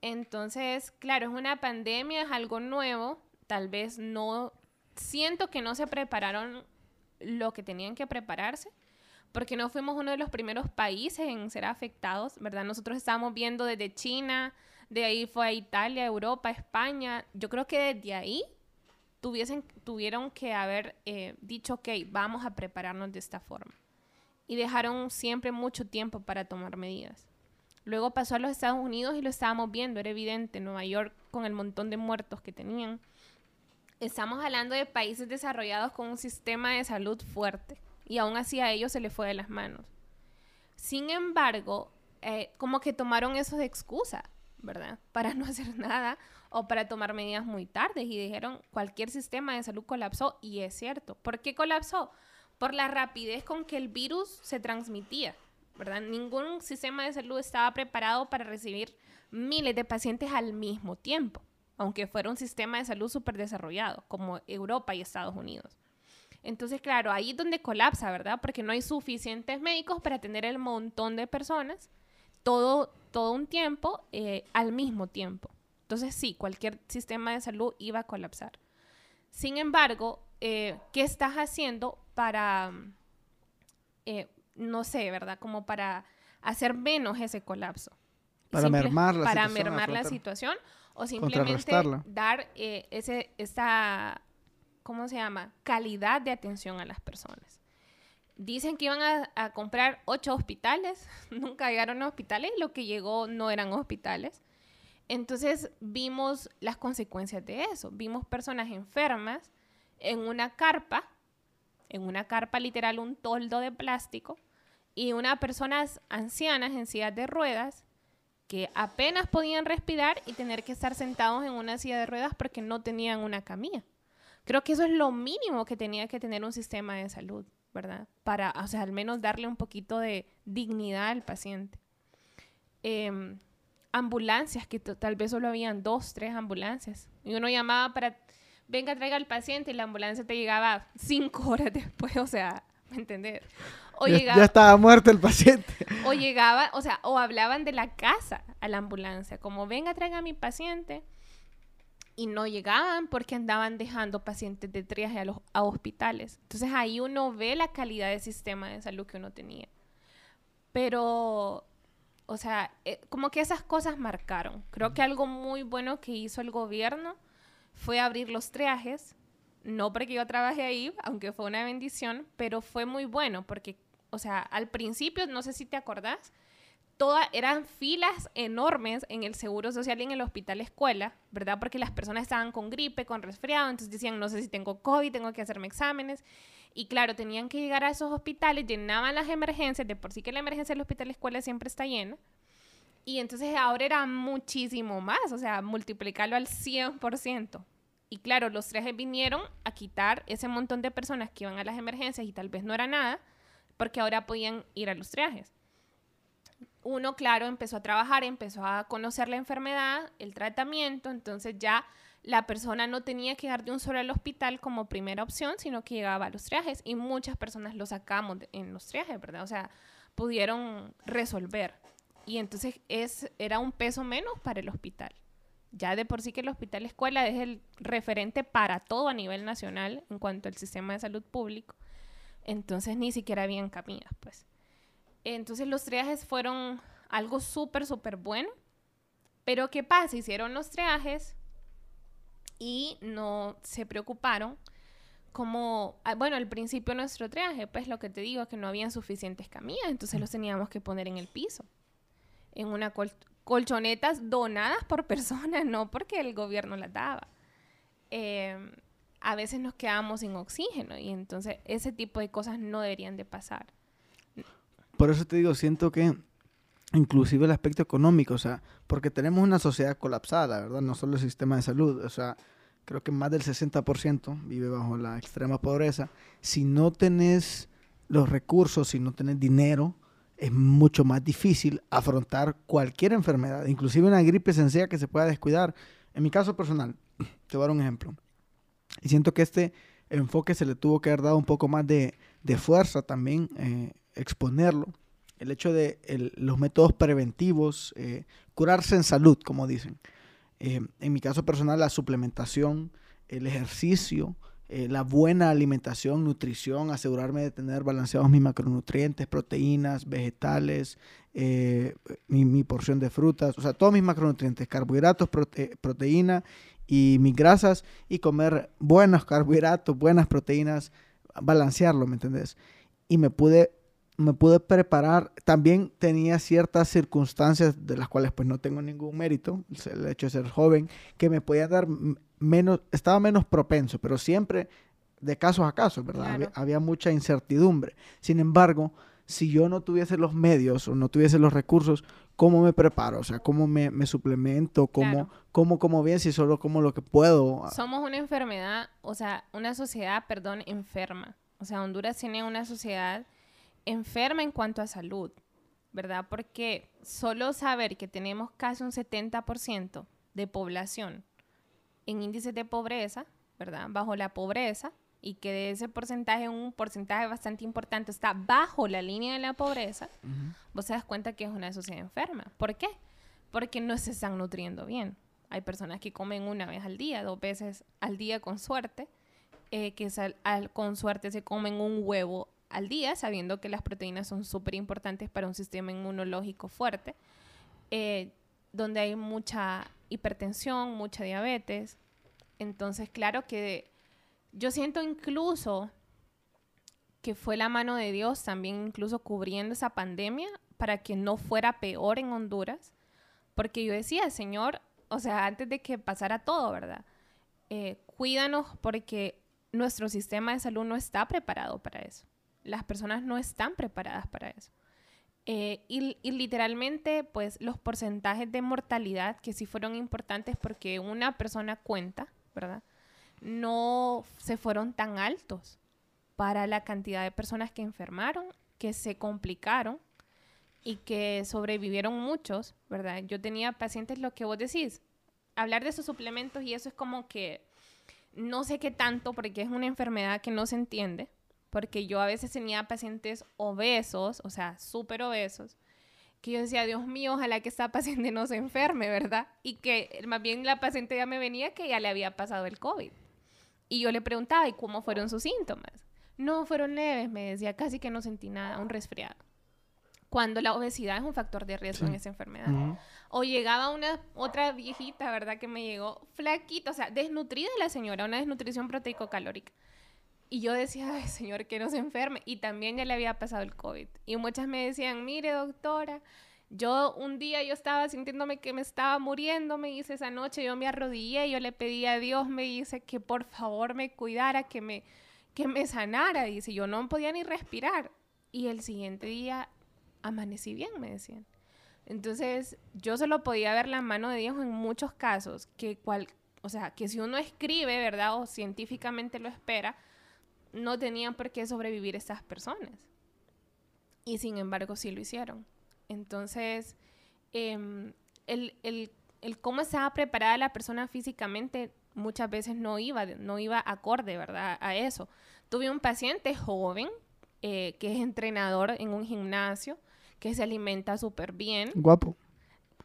Entonces, claro, es una pandemia, es algo nuevo, tal vez no siento que no se prepararon lo que tenían que prepararse, porque no fuimos uno de los primeros países en ser afectados, ¿verdad? Nosotros estábamos viendo desde China, de ahí fue a Italia, Europa, España. Yo creo que desde ahí tuviesen, tuvieron que haber eh, dicho, ok, vamos a prepararnos de esta forma. Y dejaron siempre mucho tiempo para tomar medidas. Luego pasó a los Estados Unidos y lo estábamos viendo, era evidente, Nueva York con el montón de muertos que tenían. Estamos hablando de países desarrollados con un sistema de salud fuerte y aún así a ellos se les fue de las manos. Sin embargo, eh, como que tomaron eso de excusa, ¿verdad? Para no hacer nada o para tomar medidas muy tarde y dijeron cualquier sistema de salud colapsó y es cierto. ¿Por qué colapsó? Por la rapidez con que el virus se transmitía. ¿verdad? Ningún sistema de salud estaba preparado para recibir miles de pacientes al mismo tiempo, aunque fuera un sistema de salud súper desarrollado, como Europa y Estados Unidos. Entonces, claro, ahí es donde colapsa, ¿verdad? Porque no hay suficientes médicos para atender el montón de personas todo, todo un tiempo eh, al mismo tiempo. Entonces, sí, cualquier sistema de salud iba a colapsar. Sin embargo, eh, ¿qué estás haciendo para eh, no sé, ¿verdad? Como para hacer menos ese colapso. Para mermar la para situación. mermar la situación o simplemente dar eh, ese, esta, ¿cómo se llama? Calidad de atención a las personas. Dicen que iban a, a comprar ocho hospitales, nunca llegaron a hospitales, lo que llegó no eran hospitales. Entonces vimos las consecuencias de eso. Vimos personas enfermas en una carpa, en una carpa literal, un toldo de plástico, y unas personas ancianas en sillas de ruedas que apenas podían respirar y tener que estar sentados en una silla de ruedas porque no tenían una camilla. Creo que eso es lo mínimo que tenía que tener un sistema de salud, ¿verdad? Para, o sea, al menos darle un poquito de dignidad al paciente. Em, ambulancias, que tal vez solo habían dos, tres ambulancias. Y uno llamaba para, venga, traiga al paciente y la ambulancia te llegaba cinco horas después, o sea, ¿me entendés? O ya, llegaba, ya estaba muerto el paciente. O llegaba, o sea, o hablaban de la casa a la ambulancia, como venga, traiga a mi paciente. Y no llegaban porque andaban dejando pacientes de triaje a los a hospitales. Entonces ahí uno ve la calidad del sistema de salud que uno tenía. Pero, o sea, eh, como que esas cosas marcaron. Creo que algo muy bueno que hizo el gobierno fue abrir los triajes. No porque yo trabajé ahí, aunque fue una bendición, pero fue muy bueno porque o sea, al principio, no sé si te acordás, todas eran filas enormes en el Seguro Social y en el Hospital Escuela, ¿verdad? Porque las personas estaban con gripe, con resfriado, entonces decían, no sé si tengo COVID, tengo que hacerme exámenes. Y claro, tenían que llegar a esos hospitales, llenaban las emergencias, de por sí que la emergencia del Hospital Escuela siempre está llena. Y entonces ahora era muchísimo más, o sea, multiplicarlo al 100%. Y claro, los tres vinieron a quitar ese montón de personas que iban a las emergencias y tal vez no era nada, porque ahora podían ir a los triajes. Uno, claro, empezó a trabajar, empezó a conocer la enfermedad, el tratamiento, entonces ya la persona no tenía que ir de un solo al hospital como primera opción, sino que llegaba a los triajes y muchas personas lo sacamos en los triajes, ¿verdad? O sea, pudieron resolver. Y entonces es, era un peso menos para el hospital. Ya de por sí que el hospital escuela es el referente para todo a nivel nacional en cuanto al sistema de salud público. Entonces ni siquiera habían caminas, pues. Entonces los triajes fueron algo súper, súper bueno. Pero ¿qué pasa? Hicieron los triajes y no se preocuparon como, ah, bueno, al principio nuestro triaje, pues lo que te digo es que no habían suficientes camillas, entonces los teníamos que poner en el piso, en una colchonetas donadas por personas, no porque el gobierno las daba. Eh, a veces nos quedamos sin oxígeno y entonces ese tipo de cosas no deberían de pasar. Por eso te digo, siento que inclusive el aspecto económico, o sea, porque tenemos una sociedad colapsada, ¿verdad? No solo el sistema de salud, o sea, creo que más del 60% vive bajo la extrema pobreza. Si no tenés los recursos, si no tenés dinero, es mucho más difícil afrontar cualquier enfermedad, inclusive una gripe sencilla que se pueda descuidar. En mi caso personal, te voy a dar un ejemplo. Y siento que este enfoque se le tuvo que haber dado un poco más de, fuerza también, eh, exponerlo. El hecho de los métodos preventivos, eh, curarse en salud, como dicen. Eh, en mi caso personal, la suplementación, el ejercicio, la buena alimentación, nutrición, asegurarme de tener balanceados mis macronutrientes, proteínas, vegetales, mi, mi, porción de frutas, o sea, todos mis macronutrientes, carbohidratos, proteína y mis grasas y comer buenos carbohidratos, buenas proteínas, balancearlo, ¿me entendés? Y me pude me pude preparar. También tenía ciertas circunstancias de las cuales pues no tengo ningún mérito, el hecho de ser joven, que me podía dar menos, estaba menos propenso, pero siempre de casos a casos, ¿verdad? Había, mucha incertidumbre. Sin embargo, si yo no tuviese los medios o no tuviese los recursos, ¿cómo me preparo? O sea, ¿cómo me, suplemento? ¿Cómo, ¿Cómo como bien si solo como lo que puedo? Somos una enfermedad, o sea, una sociedad, perdón, enferma. O sea, Honduras tiene una sociedad enferma en cuanto a salud, ¿verdad? Porque solo saber que tenemos casi un 70% de población en índices de pobreza, ¿verdad? Bajo la pobreza, y que de ese porcentaje, un porcentaje bastante importante está bajo la línea de la pobreza, vos te das cuenta que es una sociedad enferma. ¿Por qué? Porque no se están nutriendo bien. Hay personas que comen una vez al día, dos veces al día con suerte, eh, que con suerte se comen un huevo al día, sabiendo que las proteínas son súper importantes para un sistema inmunológico fuerte, eh, donde hay mucha hipertensión, mucha diabetes. Entonces, claro que yo siento incluso que fue la mano de Dios también incluso cubriendo esa pandemia para que no fuera peor en Honduras, porque yo decía, Señor, o sea, antes de que pasara todo, ¿verdad? Eh, cuídanos porque nuestro sistema de salud no está preparado para eso. Las personas no están preparadas para eso. Eh, y, literalmente, pues los porcentajes de mortalidad que sí fueron importantes porque una persona cuenta, ¿verdad? no se fueron tan altos para la cantidad de personas que enfermaron, que se complicaron y que sobrevivieron muchos, ¿verdad? Yo tenía pacientes, lo que vos decís, hablar de esos suplementos y eso es como que no sé qué tanto porque es una enfermedad que no se entiende, porque yo a veces tenía pacientes obesos, o sea, súper obesos, que yo decía, Dios mío, ojalá que esta paciente no se enferme, ¿verdad? Y que más bien la paciente ya me venía que ya le había pasado el COVID. Y yo le preguntaba, ¿y cómo fueron sus síntomas? No, fueron leves, me decía, casi que no sentí nada, un resfriado. Cuando la obesidad es un factor de riesgo en esa enfermedad. O llegaba una otra viejita, ¿verdad? Que me llegó flaquita, o sea, desnutrida la señora, una desnutrición proteico-calórica. Y yo decía, ay, señor, que no se enferme. Y también ya le había pasado el COVID. Y muchas me decían, mire, doctora, yo un día yo estaba sintiéndome que me estaba muriendo, me dice esa noche, yo me arrodillé, yo le pedí a Dios, me dice que por favor me cuidara, que me, que me sanara, dice, yo no podía ni respirar. Y el siguiente día amanecí bien, me decían. Entonces, yo solo podía ver la mano de Dios en muchos casos, que cual, o sea, que si uno escribe, ¿verdad? O científicamente lo espera, no tenían por qué sobrevivir estas personas. Y sin embargo, sí lo hicieron. Entonces, em, el, el, el, cómo estaba preparada la persona físicamente muchas veces no iba, no iba acorde, ¿verdad? A eso. Tuve un paciente joven eh, que es entrenador en un gimnasio, que se alimenta súper bien. Guapo.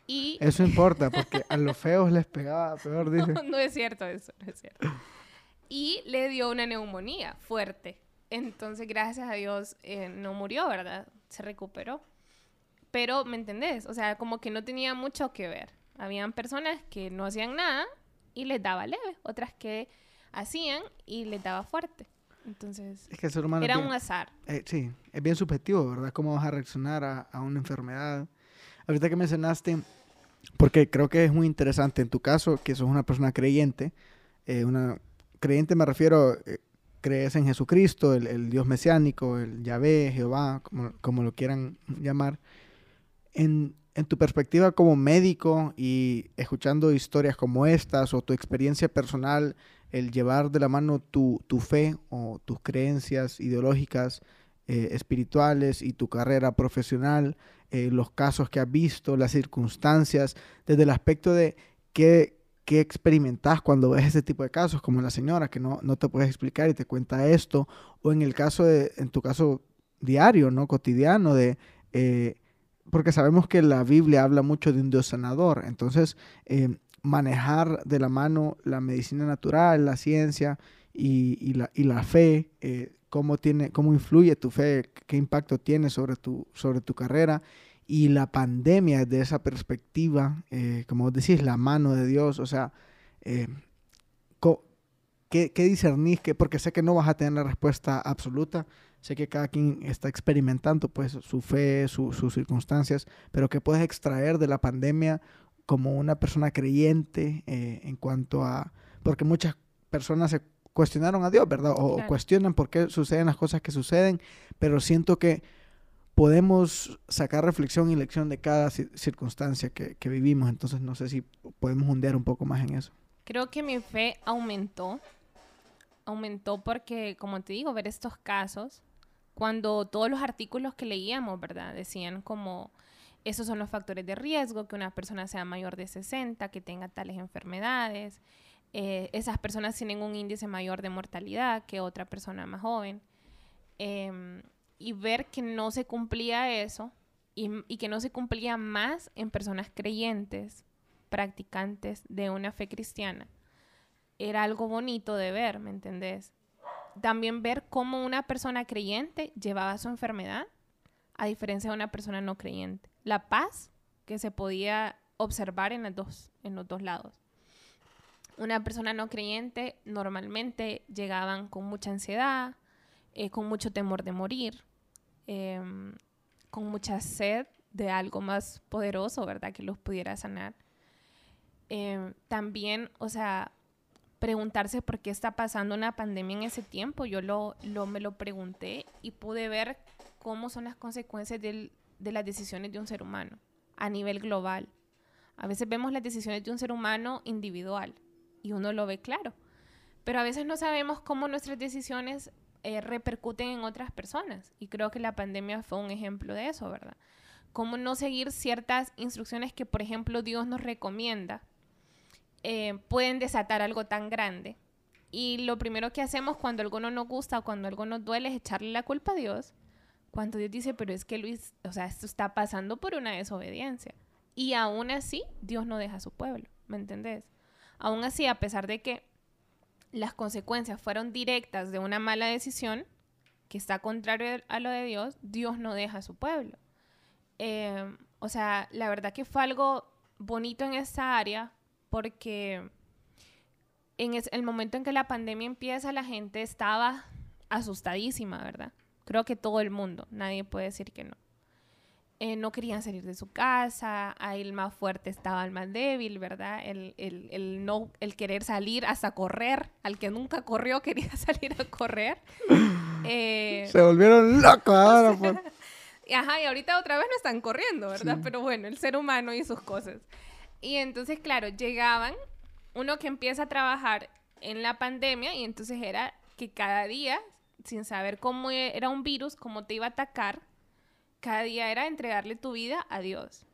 Y... Eso importa, porque a los feos les pegaba peor, dice. No, no es cierto eso, no es cierto. Y le dio una neumonía fuerte. Entonces, gracias a Dios, eh, no murió, ¿verdad? Se recuperó. Pero, ¿me entendés? O sea, como que no tenía mucho que ver. Habían personas que no hacían nada y les daba leve, otras que hacían y les daba fuerte. Entonces, es que el ser humano era un azar. Eh, sí, es bien subjetivo, ¿verdad? Cómo vas a reaccionar a, una enfermedad. Ahorita que mencionaste, porque creo que es muy interesante en tu caso, que sos una persona creyente, eh, una creyente me refiero, eh, crees en Jesucristo, el, Dios mesiánico, el Yahvé, Jehová, como, como lo quieran llamar. En, tu perspectiva como médico y escuchando historias como estas o tu experiencia personal, el llevar de la mano tu, fe o tus creencias ideológicas, eh, espirituales y tu carrera profesional, eh, los casos que has visto, las circunstancias, desde el aspecto de qué, qué experimentas cuando ves ese tipo de casos, como la señora que no, no te puedes explicar y te cuenta esto, o en el caso de, en tu caso diario, ¿no? Cotidiano de... Eh, porque sabemos que la Biblia habla mucho de un Dios sanador, entonces eh, manejar de la mano la medicina natural, la ciencia y, la, y la, fe, eh, cómo, tiene, cómo influye tu fe, qué impacto tiene sobre tu, sobre tu carrera y la pandemia desde esa perspectiva, eh, como decís, la mano de Dios, o sea, ¿qué, ¿qué, discernís? Que, porque sé que no vas a tener la respuesta absoluta, Sé que cada quien está experimentando pues su fe, sus circunstancias, pero ¿qué puedes extraer de la pandemia como una persona creyente eh, en cuanto a... Porque muchas personas se cuestionaron a Dios, ¿verdad? O, cuestionan por qué suceden las cosas que suceden, pero siento que podemos sacar reflexión y lección de cada circunstancia que, que vivimos, entonces no sé si podemos hundir un poco más en eso. Creo que mi fe aumentó, aumentó porque, como te digo, ver estos casos cuando todos los artículos que leíamos, ¿verdad? Decían como, esos son los factores de riesgo, que una persona sea mayor de 60, que tenga tales enfermedades, eh, esas personas tienen un índice mayor de mortalidad que otra persona más joven. Em, y ver que no se cumplía eso y, que no se cumplía más en personas creyentes, practicantes de una fe cristiana, era algo bonito de ver, ¿me entendés? también ver cómo una persona creyente llevaba su enfermedad a diferencia de una persona no creyente. La paz que se podía observar en, los dos, en los dos lados. Una persona no creyente normalmente llegaban con mucha ansiedad, eh, con mucho temor de morir, em, con mucha sed de algo más poderoso, ¿verdad? Que los pudiera sanar. Em, también, o sea, preguntarse por qué está pasando una pandemia en ese tiempo. Yo lo, lo me lo pregunté y pude ver cómo son las consecuencias de las decisiones de un ser humano a nivel global. A veces vemos las decisiones de un ser humano individual y uno lo ve claro, pero a veces no sabemos cómo nuestras decisiones eh, repercuten en otras personas y creo que la pandemia fue un ejemplo de eso, ¿verdad? Cómo no seguir ciertas instrucciones que, por ejemplo, Dios nos recomienda eh, pueden desatar algo tan grande. Y lo primero que hacemos cuando algo no nos gusta o cuando algo nos duele es echarle la culpa a Dios. Cuando Dios dice, pero es que Luis, o sea, esto está pasando por una desobediencia. Y aún así, Dios no deja a su pueblo, ¿me entendés? Aún así, a pesar de que las consecuencias fueron directas de una mala decisión, que está contrario a lo de Dios, Dios no deja a su pueblo. Eh, o sea, la verdad que fue algo bonito en esa área porque en el momento en que la pandemia empieza, la gente estaba asustadísima, ¿verdad? Creo que todo el mundo, nadie puede decir que no. Eh, no querían salir de su casa, ahí el más fuerte estaba el más débil, ¿verdad? El, no, el querer salir hasta correr, al que nunca corrió quería salir a correr. Eh, Se volvieron locos ahora. Pues. Ajá, y ahorita otra vez no están corriendo, ¿verdad? Pero bueno, el ser humano y sus cosas. Y entonces, claro, llegaban uno que empieza a trabajar en la pandemia y entonces era que cada día, sin saber cómo era un virus, cómo te iba a atacar, cada día era entregarle tu vida a Dios.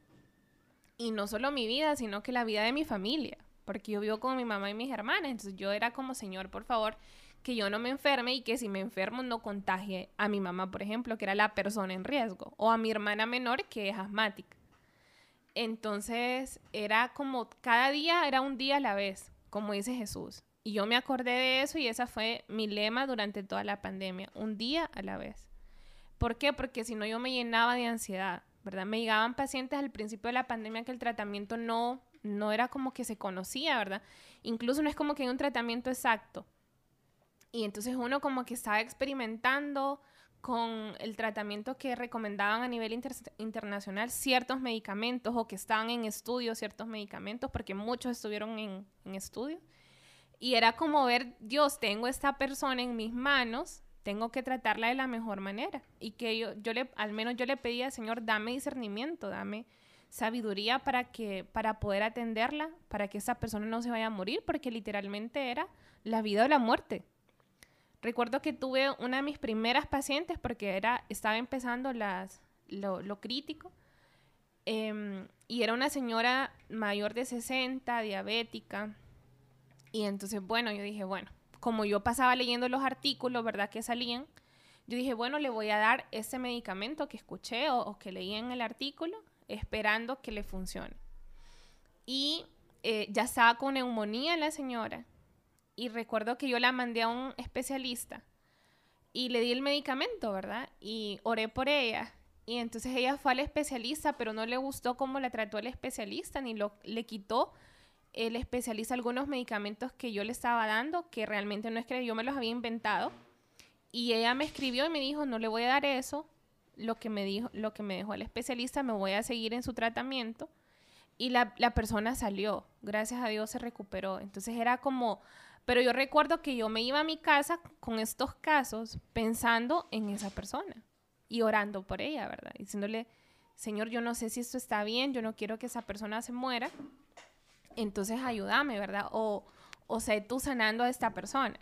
Y no solo mi vida, sino que la vida de mi familia, porque yo vivo con mi mamá y mis hermanas, entonces yo era como, Señor, por favor, que yo no me enferme y que si me enfermo no contagie a mi mamá, por ejemplo, que era la persona en riesgo, o a mi hermana menor que es asmática. Entonces era como cada día era un día a la vez, como dice Jesús. Y yo me acordé de eso y esa fue mi lema durante toda la pandemia, un día a la vez. ¿Por qué? Porque si no yo me llenaba de ansiedad, ¿verdad? Me llegaban pacientes al principio de la pandemia que el tratamiento no, no era como que se conocía, ¿verdad? Incluso no es como que hay un tratamiento exacto. Y entonces uno como que estaba experimentando, con el tratamiento que recomendaban a nivel internacional ciertos medicamentos o que estaban en estudio ciertos medicamentos, porque muchos estuvieron en, estudio. Y era como ver, Dios, tengo esta persona en mis manos, tengo que tratarla de la mejor manera. Y que yo, yo le, al menos yo le pedía, Señor, dame discernimiento, dame sabiduría para que, para poder atenderla, para que esa persona no se vaya a morir, porque literalmente era la vida o la muerte. Recuerdo que tuve una de mis primeras pacientes porque era, estaba empezando las, lo, crítico. Em, y era una señora mayor de 60, diabética. Y entonces, bueno, yo dije, bueno, como yo pasaba leyendo los artículos, ¿verdad? Que salían, yo dije, bueno, le voy a dar ese medicamento que escuché o, que leí en el artículo, esperando que le funcione. Y eh, ya estaba con neumonía la señora y recuerdo que yo la mandé a un especialista y le di el medicamento, ¿verdad? Y oré por ella. Y entonces ella fue al especialista, pero no le gustó cómo la trató el especialista, ni lo, le quitó el especialista algunos medicamentos que yo le estaba dando, que realmente no es que yo me los había inventado. Y ella me escribió y me dijo, no le voy a dar eso, lo que me dijo, lo que me dejó el especialista, me voy a seguir en su tratamiento. Y la, la persona salió, gracias a Dios se recuperó. Entonces era como, pero yo recuerdo que yo me iba a mi casa con estos casos pensando en esa persona y orando por ella, ¿verdad? Diciéndole, Señor, yo no sé si esto está bien, yo no quiero que esa persona se muera, entonces ayúdame, ¿verdad? O, o sé tú sanando a esta persona.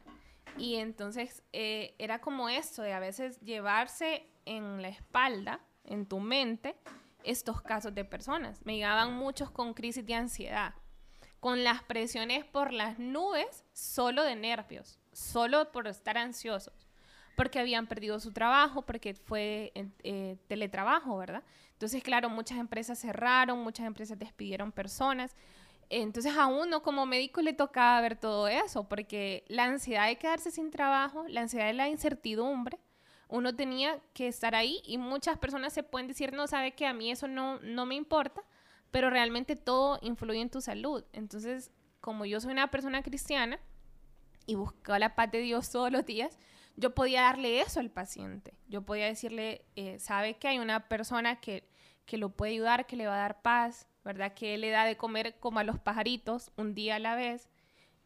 Y entonces eh, era como esto, de a veces llevarse en la espalda, en tu mente, estos casos de personas. Me llegaban muchos con crisis de ansiedad, con las presiones por las nubes, solo de nervios, solo por estar ansiosos, porque habían perdido su trabajo, porque fue eh, teletrabajo, ¿verdad? Entonces, claro, muchas empresas cerraron, muchas empresas despidieron personas. Entonces a uno como médico le tocaba ver todo eso, porque la ansiedad de quedarse sin trabajo, la ansiedad de la incertidumbre, uno tenía que estar ahí y muchas personas se pueden decir, no, sabe que a mí eso no, no me importa, pero realmente todo influye en tu salud. Entonces, como yo soy una persona cristiana y buscaba la paz de Dios todos los días, yo podía darle eso al paciente. Yo podía decirle, eh, sabe que hay una persona que, que lo puede ayudar, que le va a dar paz, ¿verdad? Que le da de comer como a los pajaritos, un día a la vez.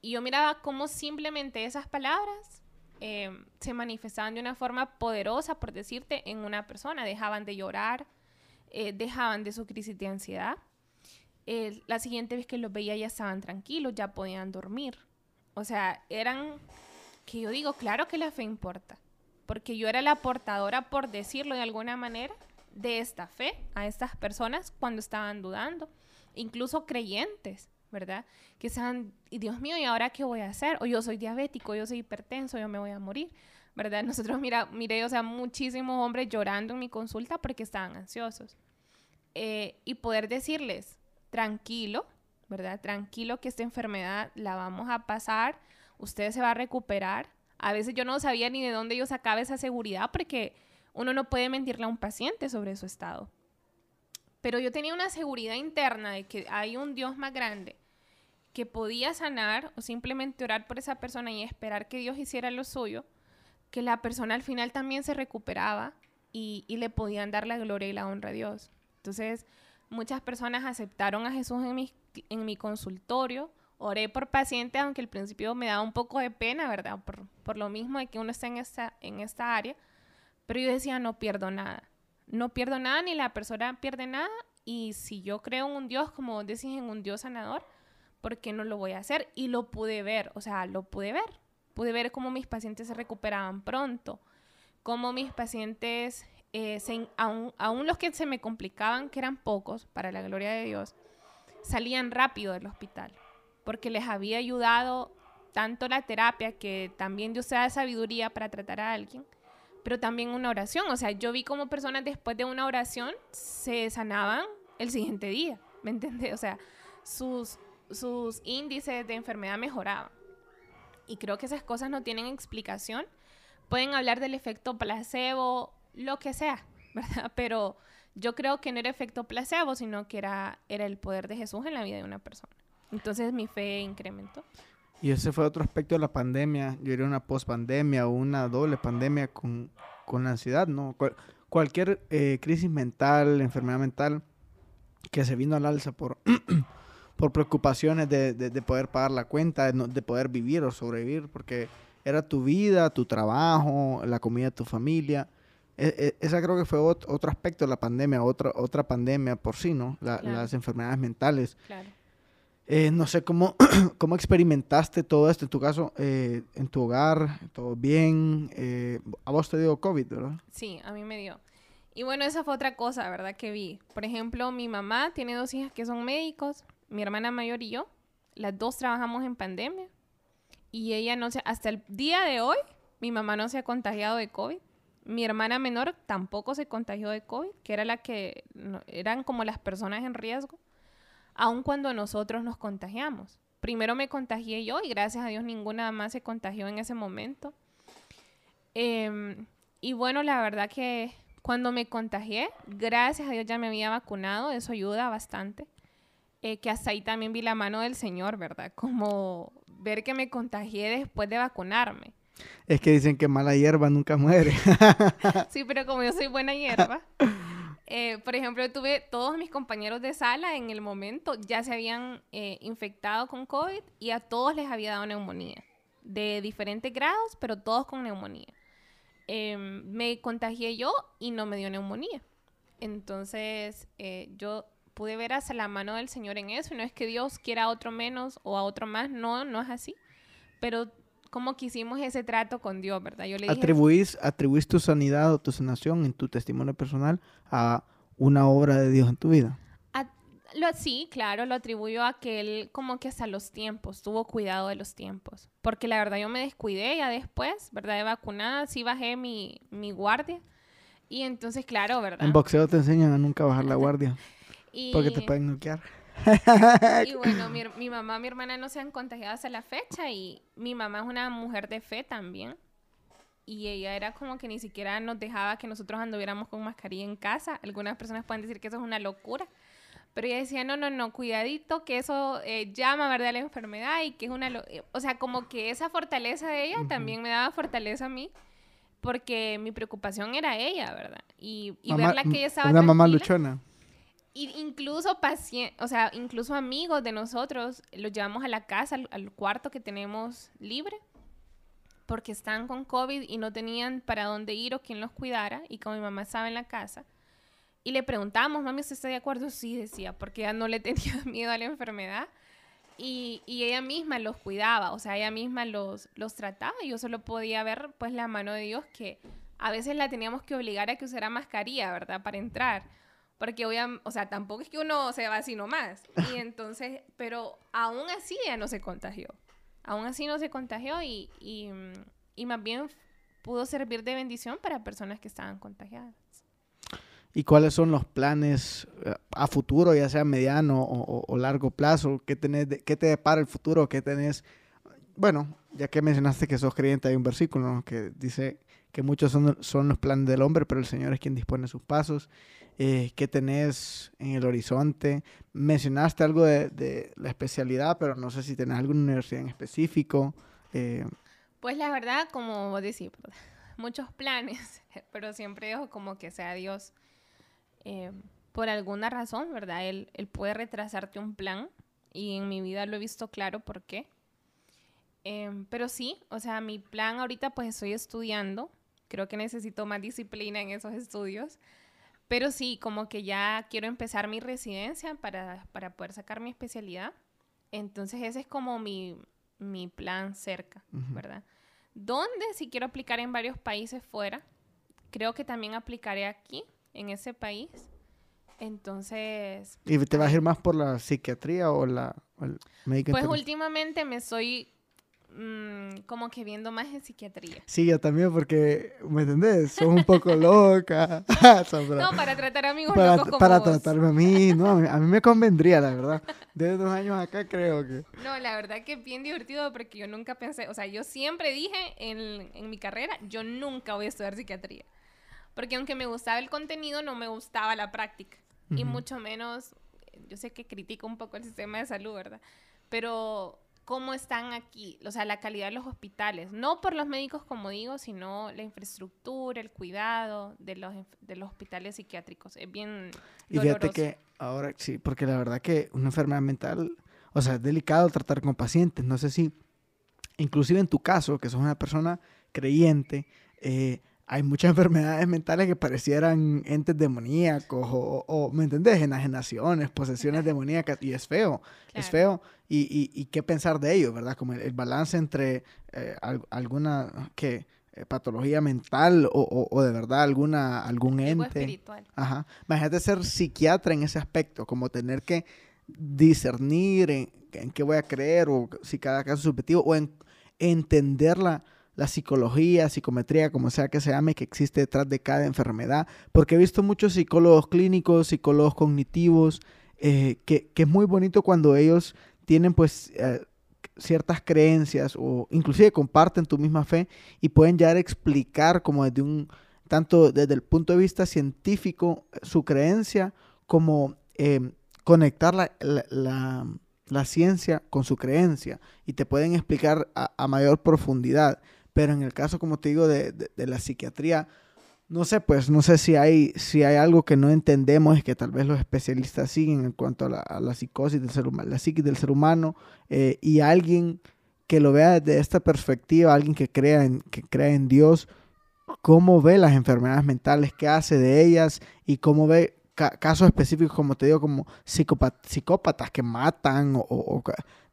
Y yo miraba cómo simplemente esas palabras eh, se manifestaban de una forma poderosa, por decirte, en una persona. Dejaban de llorar, eh, dejaban de su crisis de ansiedad. la siguiente vez que los veía ya estaban tranquilos, ya podían dormir. O sea, eran, que yo digo, claro que la fe importa, porque yo era la portadora, por decirlo de alguna manera, de esta fe a estas personas cuando estaban dudando, incluso creyentes. ¿verdad? Que sean, y Dios mío, ¿y ahora qué voy a hacer? O yo soy diabético, yo soy hipertenso, yo me voy a morir, ¿verdad? Nosotros, mira, miré, o sea, muchísimos hombres llorando en mi consulta porque estaban ansiosos. Eh, y poder decirles, tranquilo, ¿verdad? Tranquilo que esta enfermedad la vamos a pasar, usted se va a recuperar. A veces yo no sabía ni de dónde yo sacaba esa seguridad porque uno no puede mentirle a un paciente sobre su estado. Pero yo tenía una seguridad interna de que hay un Dios más grande que podía sanar o simplemente orar por esa persona y esperar que Dios hiciera lo suyo, que la persona al final también se recuperaba y, le podían dar la gloria y la honra a Dios. Entonces, muchas personas aceptaron a Jesús en mi, consultorio. Oré por pacientes, aunque al principio me daba un poco de pena, ¿verdad? Por, lo mismo de que uno está en esta área. Pero yo decía, no pierdo nada. No pierdo nada, ni la persona pierde nada. Y si yo creo en un Dios, como decís, en un Dios sanador, ¿por qué no lo voy a hacer? Y lo pude ver, o sea, lo pude ver. Pude ver cómo mis pacientes se recuperaban pronto, cómo mis pacientes, eh, aún, los que se me complicaban, que eran pocos, para la gloria de Dios, salían rápido del hospital, porque les había ayudado tanto la terapia, que también Dios se da sabiduría para tratar a alguien, pero también una oración. O sea, yo vi cómo personas después de una oración se sanaban el siguiente día, ¿me entiendes? O sea, sus, sus índices de enfermedad mejoraban. Y creo que esas cosas no tienen explicación. Pueden hablar del efecto placebo, lo que sea, ¿verdad? Pero yo creo que no era efecto placebo, sino que era, era el poder de Jesús en la vida de una persona. Entonces mi fe incrementó. Y ese fue otro aspecto de la pandemia. Yo era una post-pandemia o una doble pandemia con, con la ansiedad, ¿no? cualquier eh, crisis mental, enfermedad mental que se vino al alza por por preocupaciones de, de, poder pagar la cuenta, de, de, poder vivir o sobrevivir, porque era tu vida, tu trabajo, la comida de tu familia. E, e, esa creo que fue otro aspecto de la pandemia, otra, otra pandemia por sí, ¿no? Las enfermedades mentales. Claro. Eh, no sé cómo, cómo experimentaste todo esto en tu caso, eh, en tu hogar, todo bien. Eh, a vos te dio COVID, ¿verdad? Sí, a mí me dio. Y bueno, esa fue otra cosa, ¿verdad? Que vi. Por ejemplo, mi mamá tiene dos hijas que son médicos mi hermana mayor y yo, las dos trabajamos en pandemia y ella no se, hasta el día de hoy, mi mamá no se ha contagiado de COVID. Mi hermana menor tampoco se contagió de COVID, que era la que eran como las personas en riesgo, aun cuando nosotros nos contagiamos. Primero me contagié yo y gracias a Dios ninguna más se contagió en ese momento. Em, y bueno, la verdad que cuando me contagié, gracias a Dios ya me había vacunado, eso ayuda bastante. Eh, que hasta ahí también vi la mano del Señor, ¿verdad? Como ver que me contagié después de vacunarme. Es que dicen que mala hierba nunca muere. sí, pero como yo soy buena hierba, eh, por ejemplo, tuve todos mis compañeros de sala en el momento ya se habían eh, infectado con COVID y a todos les había dado neumonía, de diferentes grados, pero todos con neumonía. Em, me contagié yo y no me dio neumonía. Entonces, eh, yo pude ver hasta la mano del Señor en eso. Y no es que Dios quiera a otro menos o a otro más, no, no es así. Pero como que hicimos ese trato con Dios, ¿verdad? Yo le dije, atribuís, atribuís tu sanidad o tu sanación en tu testimonio personal a una obra de Dios en tu vida. lo, sí, claro, lo atribuyo a que él como que hasta los tiempos, tuvo cuidado de los tiempos. Porque la verdad yo me descuidé ya después, ¿verdad? De vacunada, sí bajé mi, mi guardia. Y entonces, claro, ¿verdad? En boxeo te enseñan a nunca bajar la guardia. Porque te pueden noquear. Y bueno, mi, mi, mamá, mi hermana no se han contagiado hasta la fecha y mi mamá es una mujer de fe también. Y ella era como que ni siquiera nos dejaba que nosotros anduviéramos con mascarilla en casa. Algunas personas pueden decir que eso es una locura. Pero ella decía, no, no, no, cuidadito, que eso eh, llama, ¿verdad?, a la enfermedad y que es una... Eh, o sea, como que esa fortaleza de ella también me daba fortaleza a mí, porque mi preocupación era ella, ¿verdad? Y, y verla que ella estaba... Una mamá luchona. Y incluso pacientes, o sea, incluso amigos de nosotros los llevamos a la casa, al, cuarto que tenemos libre, porque están con COVID y no tenían para dónde ir o quién los cuidara, y como mi mamá estaba en la casa, y le preguntamos, mami, ¿usted está de acuerdo? Sí, decía, porque ella no le tenía miedo a la enfermedad. Y, y, ella misma los cuidaba, o sea, ella misma los, los trataba. Yo solo podía ver, pues, la mano de Dios que a veces la teníamos que obligar a que usara mascarilla, ¿verdad? Para entrar. Porque o sea, tampoco es que uno se va así nomás. Y entonces, pero aún así ya no se contagió. Aún así no se contagió y, y, y más bien pudo servir de bendición para personas que estaban contagiadas. ¿Y cuáles son los planes eh, a futuro, ya sea mediano o, largo plazo? ¿Qué, tenés ¿Qué te depara el futuro? ¿Qué tenés? Bueno, ya que mencionaste que sos creyente, hay un versículo que dice que muchos son, son los planes del hombre, pero el Señor es quien dispone sus pasos eh, tenés en el horizonte. Mencionaste algo de, la especialidad, pero no sé si tenés alguna universidad en específico. Eh. Pues la verdad, como vos decís, muchos planes, pero siempre dejo como que sea Dios. Eh, por alguna razón, ¿verdad? Él, él puede retrasarte un plan y en mi vida lo he visto claro por qué. Em, pero sí, o sea, mi plan ahorita pues estoy estudiando. Creo que necesito más disciplina en esos estudios. Pero sí, como que ya quiero empezar mi residencia para, poder sacar mi especialidad. Entonces ese es como mi, plan cerca, ¿verdad? ¿Dónde? Si quiero aplicar en varios países fuera, creo que también aplicaré aquí, en ese país. Entonces... ¿Y te vas a ir más por la psiquiatría o la Pues últimamente me estoy Mm, como que viendo más en psiquiatría. Sí, yo también, porque, ¿me entendés? Son un poco loca. no, para tratar amigos para, locos como Para tratarme a mí, no, a mí, me convendría, la verdad. Desde dos años acá creo que... No, la verdad que es bien divertido porque yo nunca pensé, o sea, yo siempre dije en, en mi carrera, yo nunca voy a estudiar psiquiatría. Porque aunque me gustaba el contenido, no me gustaba la práctica. Y mucho menos, yo sé que critico un poco el sistema de salud, ¿verdad? Pero cómo están aquí, o sea, la calidad de los hospitales, no por los médicos como digo, sino la infraestructura, el cuidado de los, de los hospitales psiquiátricos. Es bien... Y fíjate que ahora sí, porque la verdad que una enfermedad mental, o sea, es delicado tratar con pacientes, no sé si, inclusive en tu caso, que sos una persona creyente, eh, hay muchas enfermedades mentales que parecieran entes demoníacos o, ¿me entendés? Enajenaciones, posesiones demoníacas y es feo, es feo y, y, qué pensar de ello, ¿verdad? Como el, balance entre eh, alguna, ¿qué? Eh, patología mental o, o, de verdad alguna algún ente. espiritual. Ajá. Imagínate ser psiquiatra en ese aspecto, como tener que discernir en, en qué voy a creer o si cada caso es subjetivo o en entenderla la psicología, psicometría, como sea que se llame, que existe detrás de cada enfermedad, porque he visto muchos psicólogos clínicos, psicólogos cognitivos, eh, que, es muy bonito cuando ellos tienen pues eh, ciertas creencias o inclusive comparten tu misma fe y pueden llegar a explicar como desde un, tanto desde el punto de vista científico, su creencia, como eh, conectar la, la, ciencia con su creencia y te pueden explicar a mayor profundidad Pero en el caso, como te digo, de, de, la psiquiatría, no sé, pues no sé si hay, si hay algo que no entendemos y que tal vez los especialistas siguen en cuanto a la, psicosis del ser humano, la psiquis del ser humano, eh, y alguien que lo vea desde esta perspectiva, alguien que crea en, que crea en Dios, cómo ve las enfermedades mentales, qué hace de ellas y cómo ve casos específicos, como te digo, como psicópatas que matan o,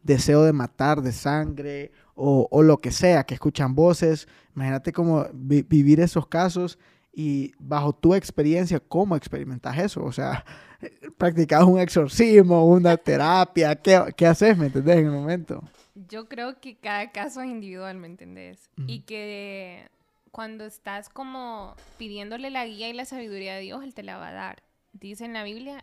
deseo de matar de sangre o, lo que sea, que escuchan voces. Imagínate cómo vivir esos casos y bajo tu experiencia, ¿cómo experimentas eso? O sea, practicas un exorcismo, una terapia, ¿qué, qué haces, me entendés, en el momento? Yo creo que cada caso es individual, ¿me entendés? Y que cuando estás como pidiéndole la guía y la sabiduría de Dios, Él te la va a dar. Dice en la Biblia,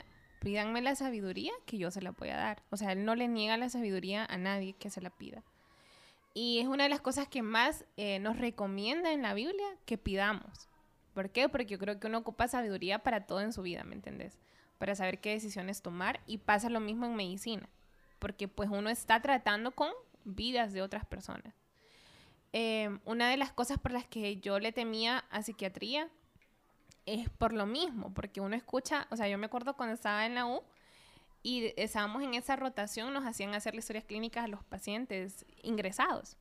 pídanme la sabiduría que yo se la voy a dar. O sea, Él no le niega la sabiduría a nadie que se la pida. Y es una de las cosas que más eh, nos recomienda en la Biblia que pidamos. ¿Por qué? Porque yo creo que uno ocupa sabiduría para todo en su vida, ¿me entendés? Para saber qué decisiones tomar y pasa lo mismo en medicina, porque pues uno está tratando con vidas de otras personas. Em, una de las cosas por las que yo le temía a psiquiatría es por lo mismo, porque uno escucha, o sea, yo me acuerdo cuando estaba en la U y estábamos en esa rotación, nos hacían hacer historias clínicas a los pacientes ingresados.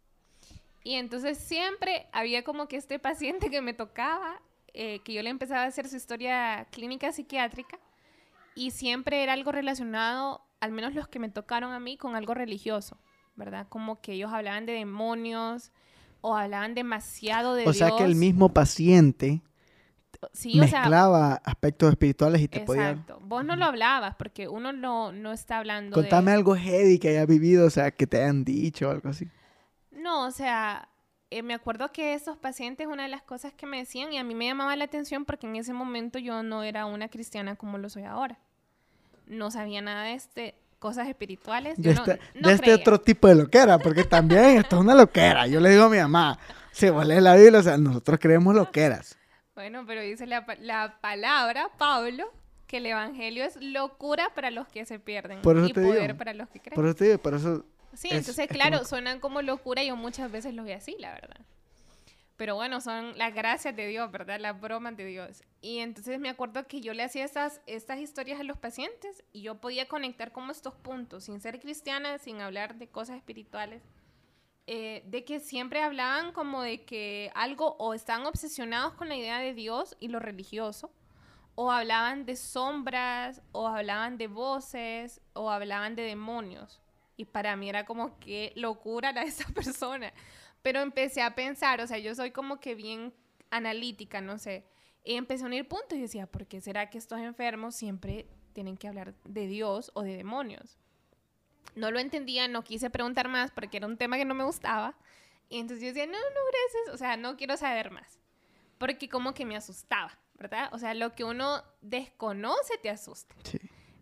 Y entonces siempre había como que este paciente que me tocaba, eh, que yo le empezaba a hacer su historia clínica psiquiátrica, y siempre era algo relacionado, al menos los que me tocaron a mí, con algo religioso, ¿verdad? Como que ellos hablaban de demonios, o hablaban demasiado de o Dios. O sea que el mismo paciente mezclaba aspectos espirituales y te podía... Exacto. Vos no lo hablabas porque uno no, no está hablando Contame algo heavy que hayas vivido, o sea, que te hayan dicho o algo así. No, o sea, eh, me acuerdo que esos pacientes, una de las cosas que me decían, y a mí me llamaba la atención porque en ese momento yo no era una cristiana como lo soy ahora. No sabía nada de este, cosas espirituales. de, este, de este otro tipo de loquera, porque también esto es una loquera. Yo le digo a mi mamá, si vos lees la Biblia, o sea, nosotros creemos loqueras. Bueno, pero dice la, la palabra, Pablo, que el evangelio es locura para los que se pierden y poder para los que creen. Por eso te digo, por eso... Sí, entonces, claro, suenan como locura y yo muchas veces lo veo así, la verdad. Pero bueno, son las gracias de Dios, ¿verdad? Las bromas de Dios. Y entonces me acuerdo que yo le hacía estas, estas historias a los pacientes y yo podía conectar como estos puntos, sin ser cristiana, sin hablar de cosas espirituales, eh, de que siempre hablaban como de que algo o estaban obsesionados con la idea de Dios y lo religioso, o hablaban de sombras, o hablaban de voces, o hablaban de demonios. Y para mí era como que locura de esa persona. Pero empecé a pensar, o sea, yo soy como que bien analítica, no sé. Y empecé a unir puntos y decía, ¿por qué será que estos enfermos siempre tienen que hablar de Dios o de demonios? No lo entendía, no quise preguntar más porque era un tema que no me gustaba. Y entonces yo decía, no, no, gracias, o sea, no quiero saber más. Porque como que me asustaba, ¿verdad? O sea, lo que uno desconoce te asusta. Sí.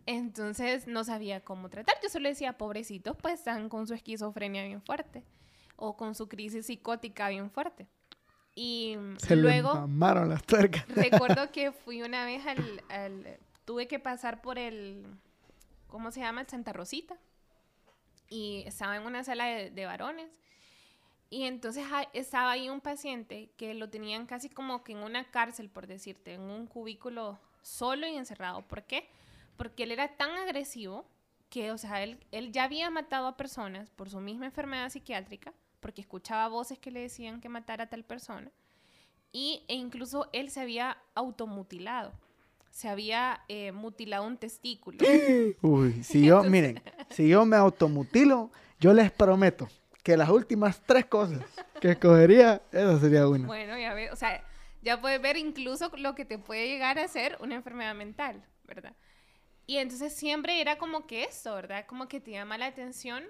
Entonces no sabía cómo tratar. Yo solo decía, pobrecitos, pues están con su esquizofrenia bien fuerte o con su crisis psicótica bien fuerte. Y Se luego... Le las tuercas. Recuerdo que fui una vez al, Tuve que pasar por el... ¿Cómo se llama? El Santa Rosita. Y estaba en una sala de, varones. Y entonces estaba ahí un paciente que lo tenían casi como que en una cárcel, por decirte, en un cubículo solo y encerrado. ¿Por qué? Porque él era tan agresivo que, o sea, él, él ya había matado a personas por su misma enfermedad psiquiátrica porque escuchaba voces que le decían que matara a tal persona. Y, e incluso él se había automutilado. Se había eh, mutilado un testículo. Uy, si yo, miren, si yo me automutilo, yo les prometo que las últimas tres cosas que escogería, esa sería una. Bueno, ya ves, o sea, ya puedes ver incluso lo que te puede llegar a ser una enfermedad mental, ¿verdad? Y entonces siempre era como que eso, ¿verdad? Como que te llama la atención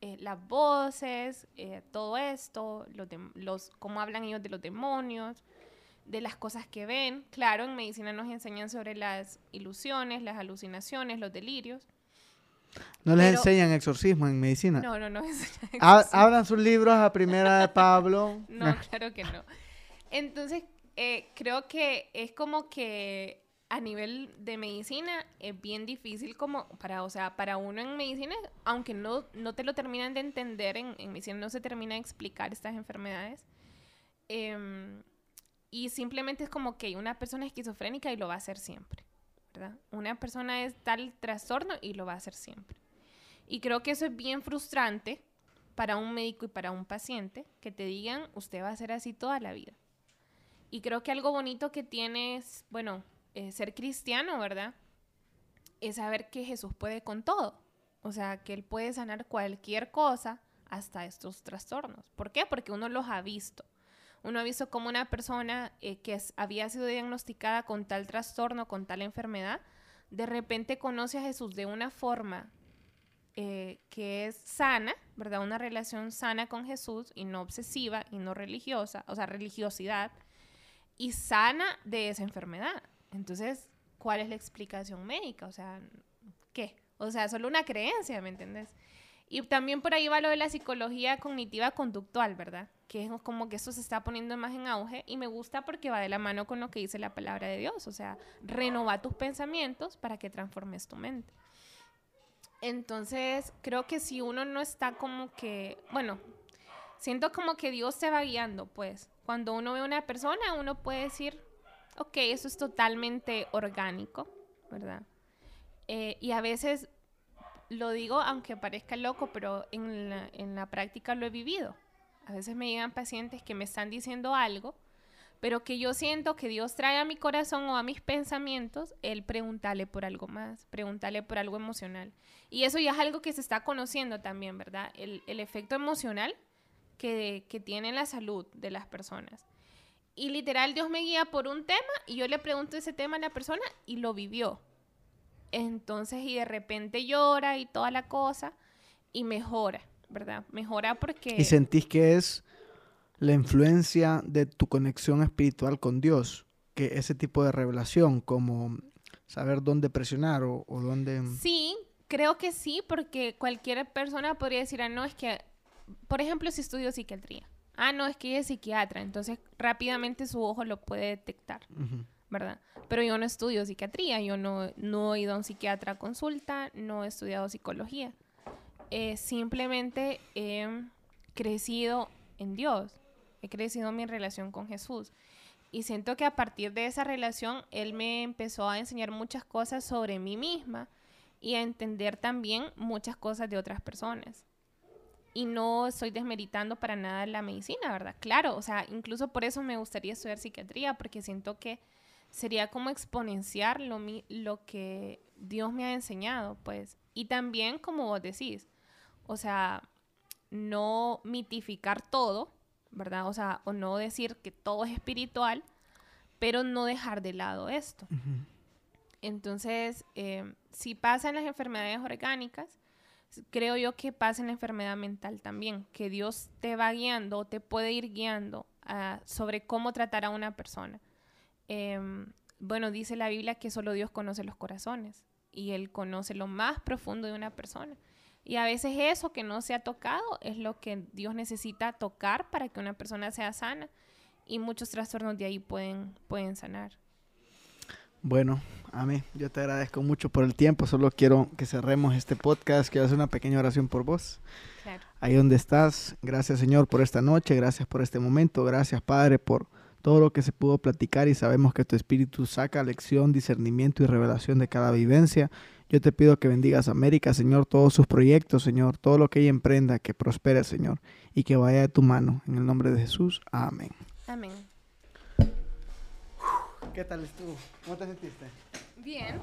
eh, las voces, eh, todo esto, los, los, cómo hablan ellos de los demonios, de las cosas que ven. Claro, en medicina nos enseñan sobre las ilusiones, las alucinaciones, los delirios. ¿No les enseñan exorcismo en medicina? No, no, no. Abran sus libros a primera de Pablo. no, claro que no. Entonces, eh, creo que es como que a nivel de medicina es bien difícil como para, o sea, para uno en medicina, aunque no, no te lo terminan de entender, en, en medicina no se termina de explicar estas enfermedades. Em, y simplemente es como que una persona es esquizofrénica y lo va a hacer siempre, ¿verdad? Una persona es tal trastorno y lo va a hacer siempre. Y creo que eso es bien frustrante para un médico y para un paciente que te digan, usted va a ser así toda la vida. Y creo que algo bonito que tienes, bueno, eh, ser cristiano, ¿verdad? Es saber que Jesús puede con todo. O sea, que Él puede sanar cualquier cosa hasta estos trastornos. ¿Por qué? Porque uno los ha visto. Uno ha visto como una persona eh, que había sido diagnosticada con tal trastorno, con tal enfermedad, de repente conoce a Jesús de una forma eh, que es sana, ¿verdad? Una relación sana con Jesús y no obsesiva y no religiosa, o sea, religiosidad, y sana de esa enfermedad. Entonces, ¿cuál es la explicación médica? O sea, ¿qué? O sea, solo una creencia, ¿me entiendes? Y también por ahí va lo de la psicología cognitiva conductual, ¿verdad? Que es como que eso se está poniendo más en auge y me gusta porque va de la mano con lo que dice la palabra de Dios, o sea, renova tus pensamientos para que transformes tu mente. Entonces, creo que si uno no está como que, bueno, siento como que Dios te va guiando, pues. Cuando uno ve a una persona, uno puede decir, ok, eso es totalmente orgánico, ¿verdad? Eh, y a veces lo digo aunque parezca loco, pero en la, en la práctica lo he vivido. A veces me llegan pacientes que me están diciendo algo, pero que yo siento que Dios trae a mi corazón o a mis pensamientos el preguntarle por algo más, preguntarle por algo emocional. Y eso ya es algo que se está conociendo también, ¿verdad? El, el efecto emocional que, que tiene la salud de las personas. Y literal Dios me guía por un tema y yo le pregunto ese tema a la persona y lo vivió. Entonces, y de repente llora y toda la cosa y mejora, ¿verdad? Mejora porque... Y sentís que es la influencia de tu conexión espiritual con Dios, que ese tipo de revelación, como saber dónde presionar o, o dónde... Sí, creo que sí, porque cualquier persona podría decir, ah, no, es que, por ejemplo, si estudio psiquiatría, ah, no, es que ella es psiquiatra, entonces rápidamente su ojo lo puede detectar, ¿verdad? Pero yo no estudio psiquiatría, yo no, no he ido a un psiquiatra a consulta, no he estudiado psicología. Eh, simplemente he crecido en Dios, he crecido en mi relación con Jesús. Y siento que a partir de esa relación, Él me empezó a enseñar muchas cosas sobre mí misma y a entender también muchas cosas de otras personas y no estoy desmeritando para nada la medicina, ¿verdad? Claro, o sea, incluso por eso me gustaría estudiar psiquiatría, porque siento que sería como exponenciar lo, lo que Dios me ha enseñado, pues. Y también, como vos decís, o sea, no mitificar todo, ¿verdad? O sea, o no decir que todo es espiritual, pero no dejar de lado esto. Entonces, eh, si pasan las enfermedades orgánicas, creo yo que pasa en la enfermedad mental también, que Dios te va guiando, te puede ir guiando ah, sobre cómo tratar a una persona. Em, bueno, dice la Biblia que solo Dios conoce los corazones y Él conoce lo más profundo de una persona. Y a veces eso que no se ha tocado es lo que Dios necesita tocar para que una persona sea sana y muchos trastornos de ahí pueden, pueden sanar. Bueno, Amén. Yo te agradezco mucho por el tiempo. Solo quiero que cerremos este podcast. Quiero hacer una pequeña oración por vos. Claro. Ahí donde estás. Gracias, Señor, por esta noche. Gracias por este momento. Gracias, Padre, por todo lo que se pudo platicar y sabemos que tu Espíritu saca lección, discernimiento y revelación de cada vivencia. Yo te pido que bendigas a América, Señor, todos sus proyectos, Señor, todo lo que ella emprenda, que prospere, Señor, y que vaya de tu mano. En el nombre de Jesús. Amén. Amén. ¿Qué tal estuvo? ¿Cómo te sentiste? Bien.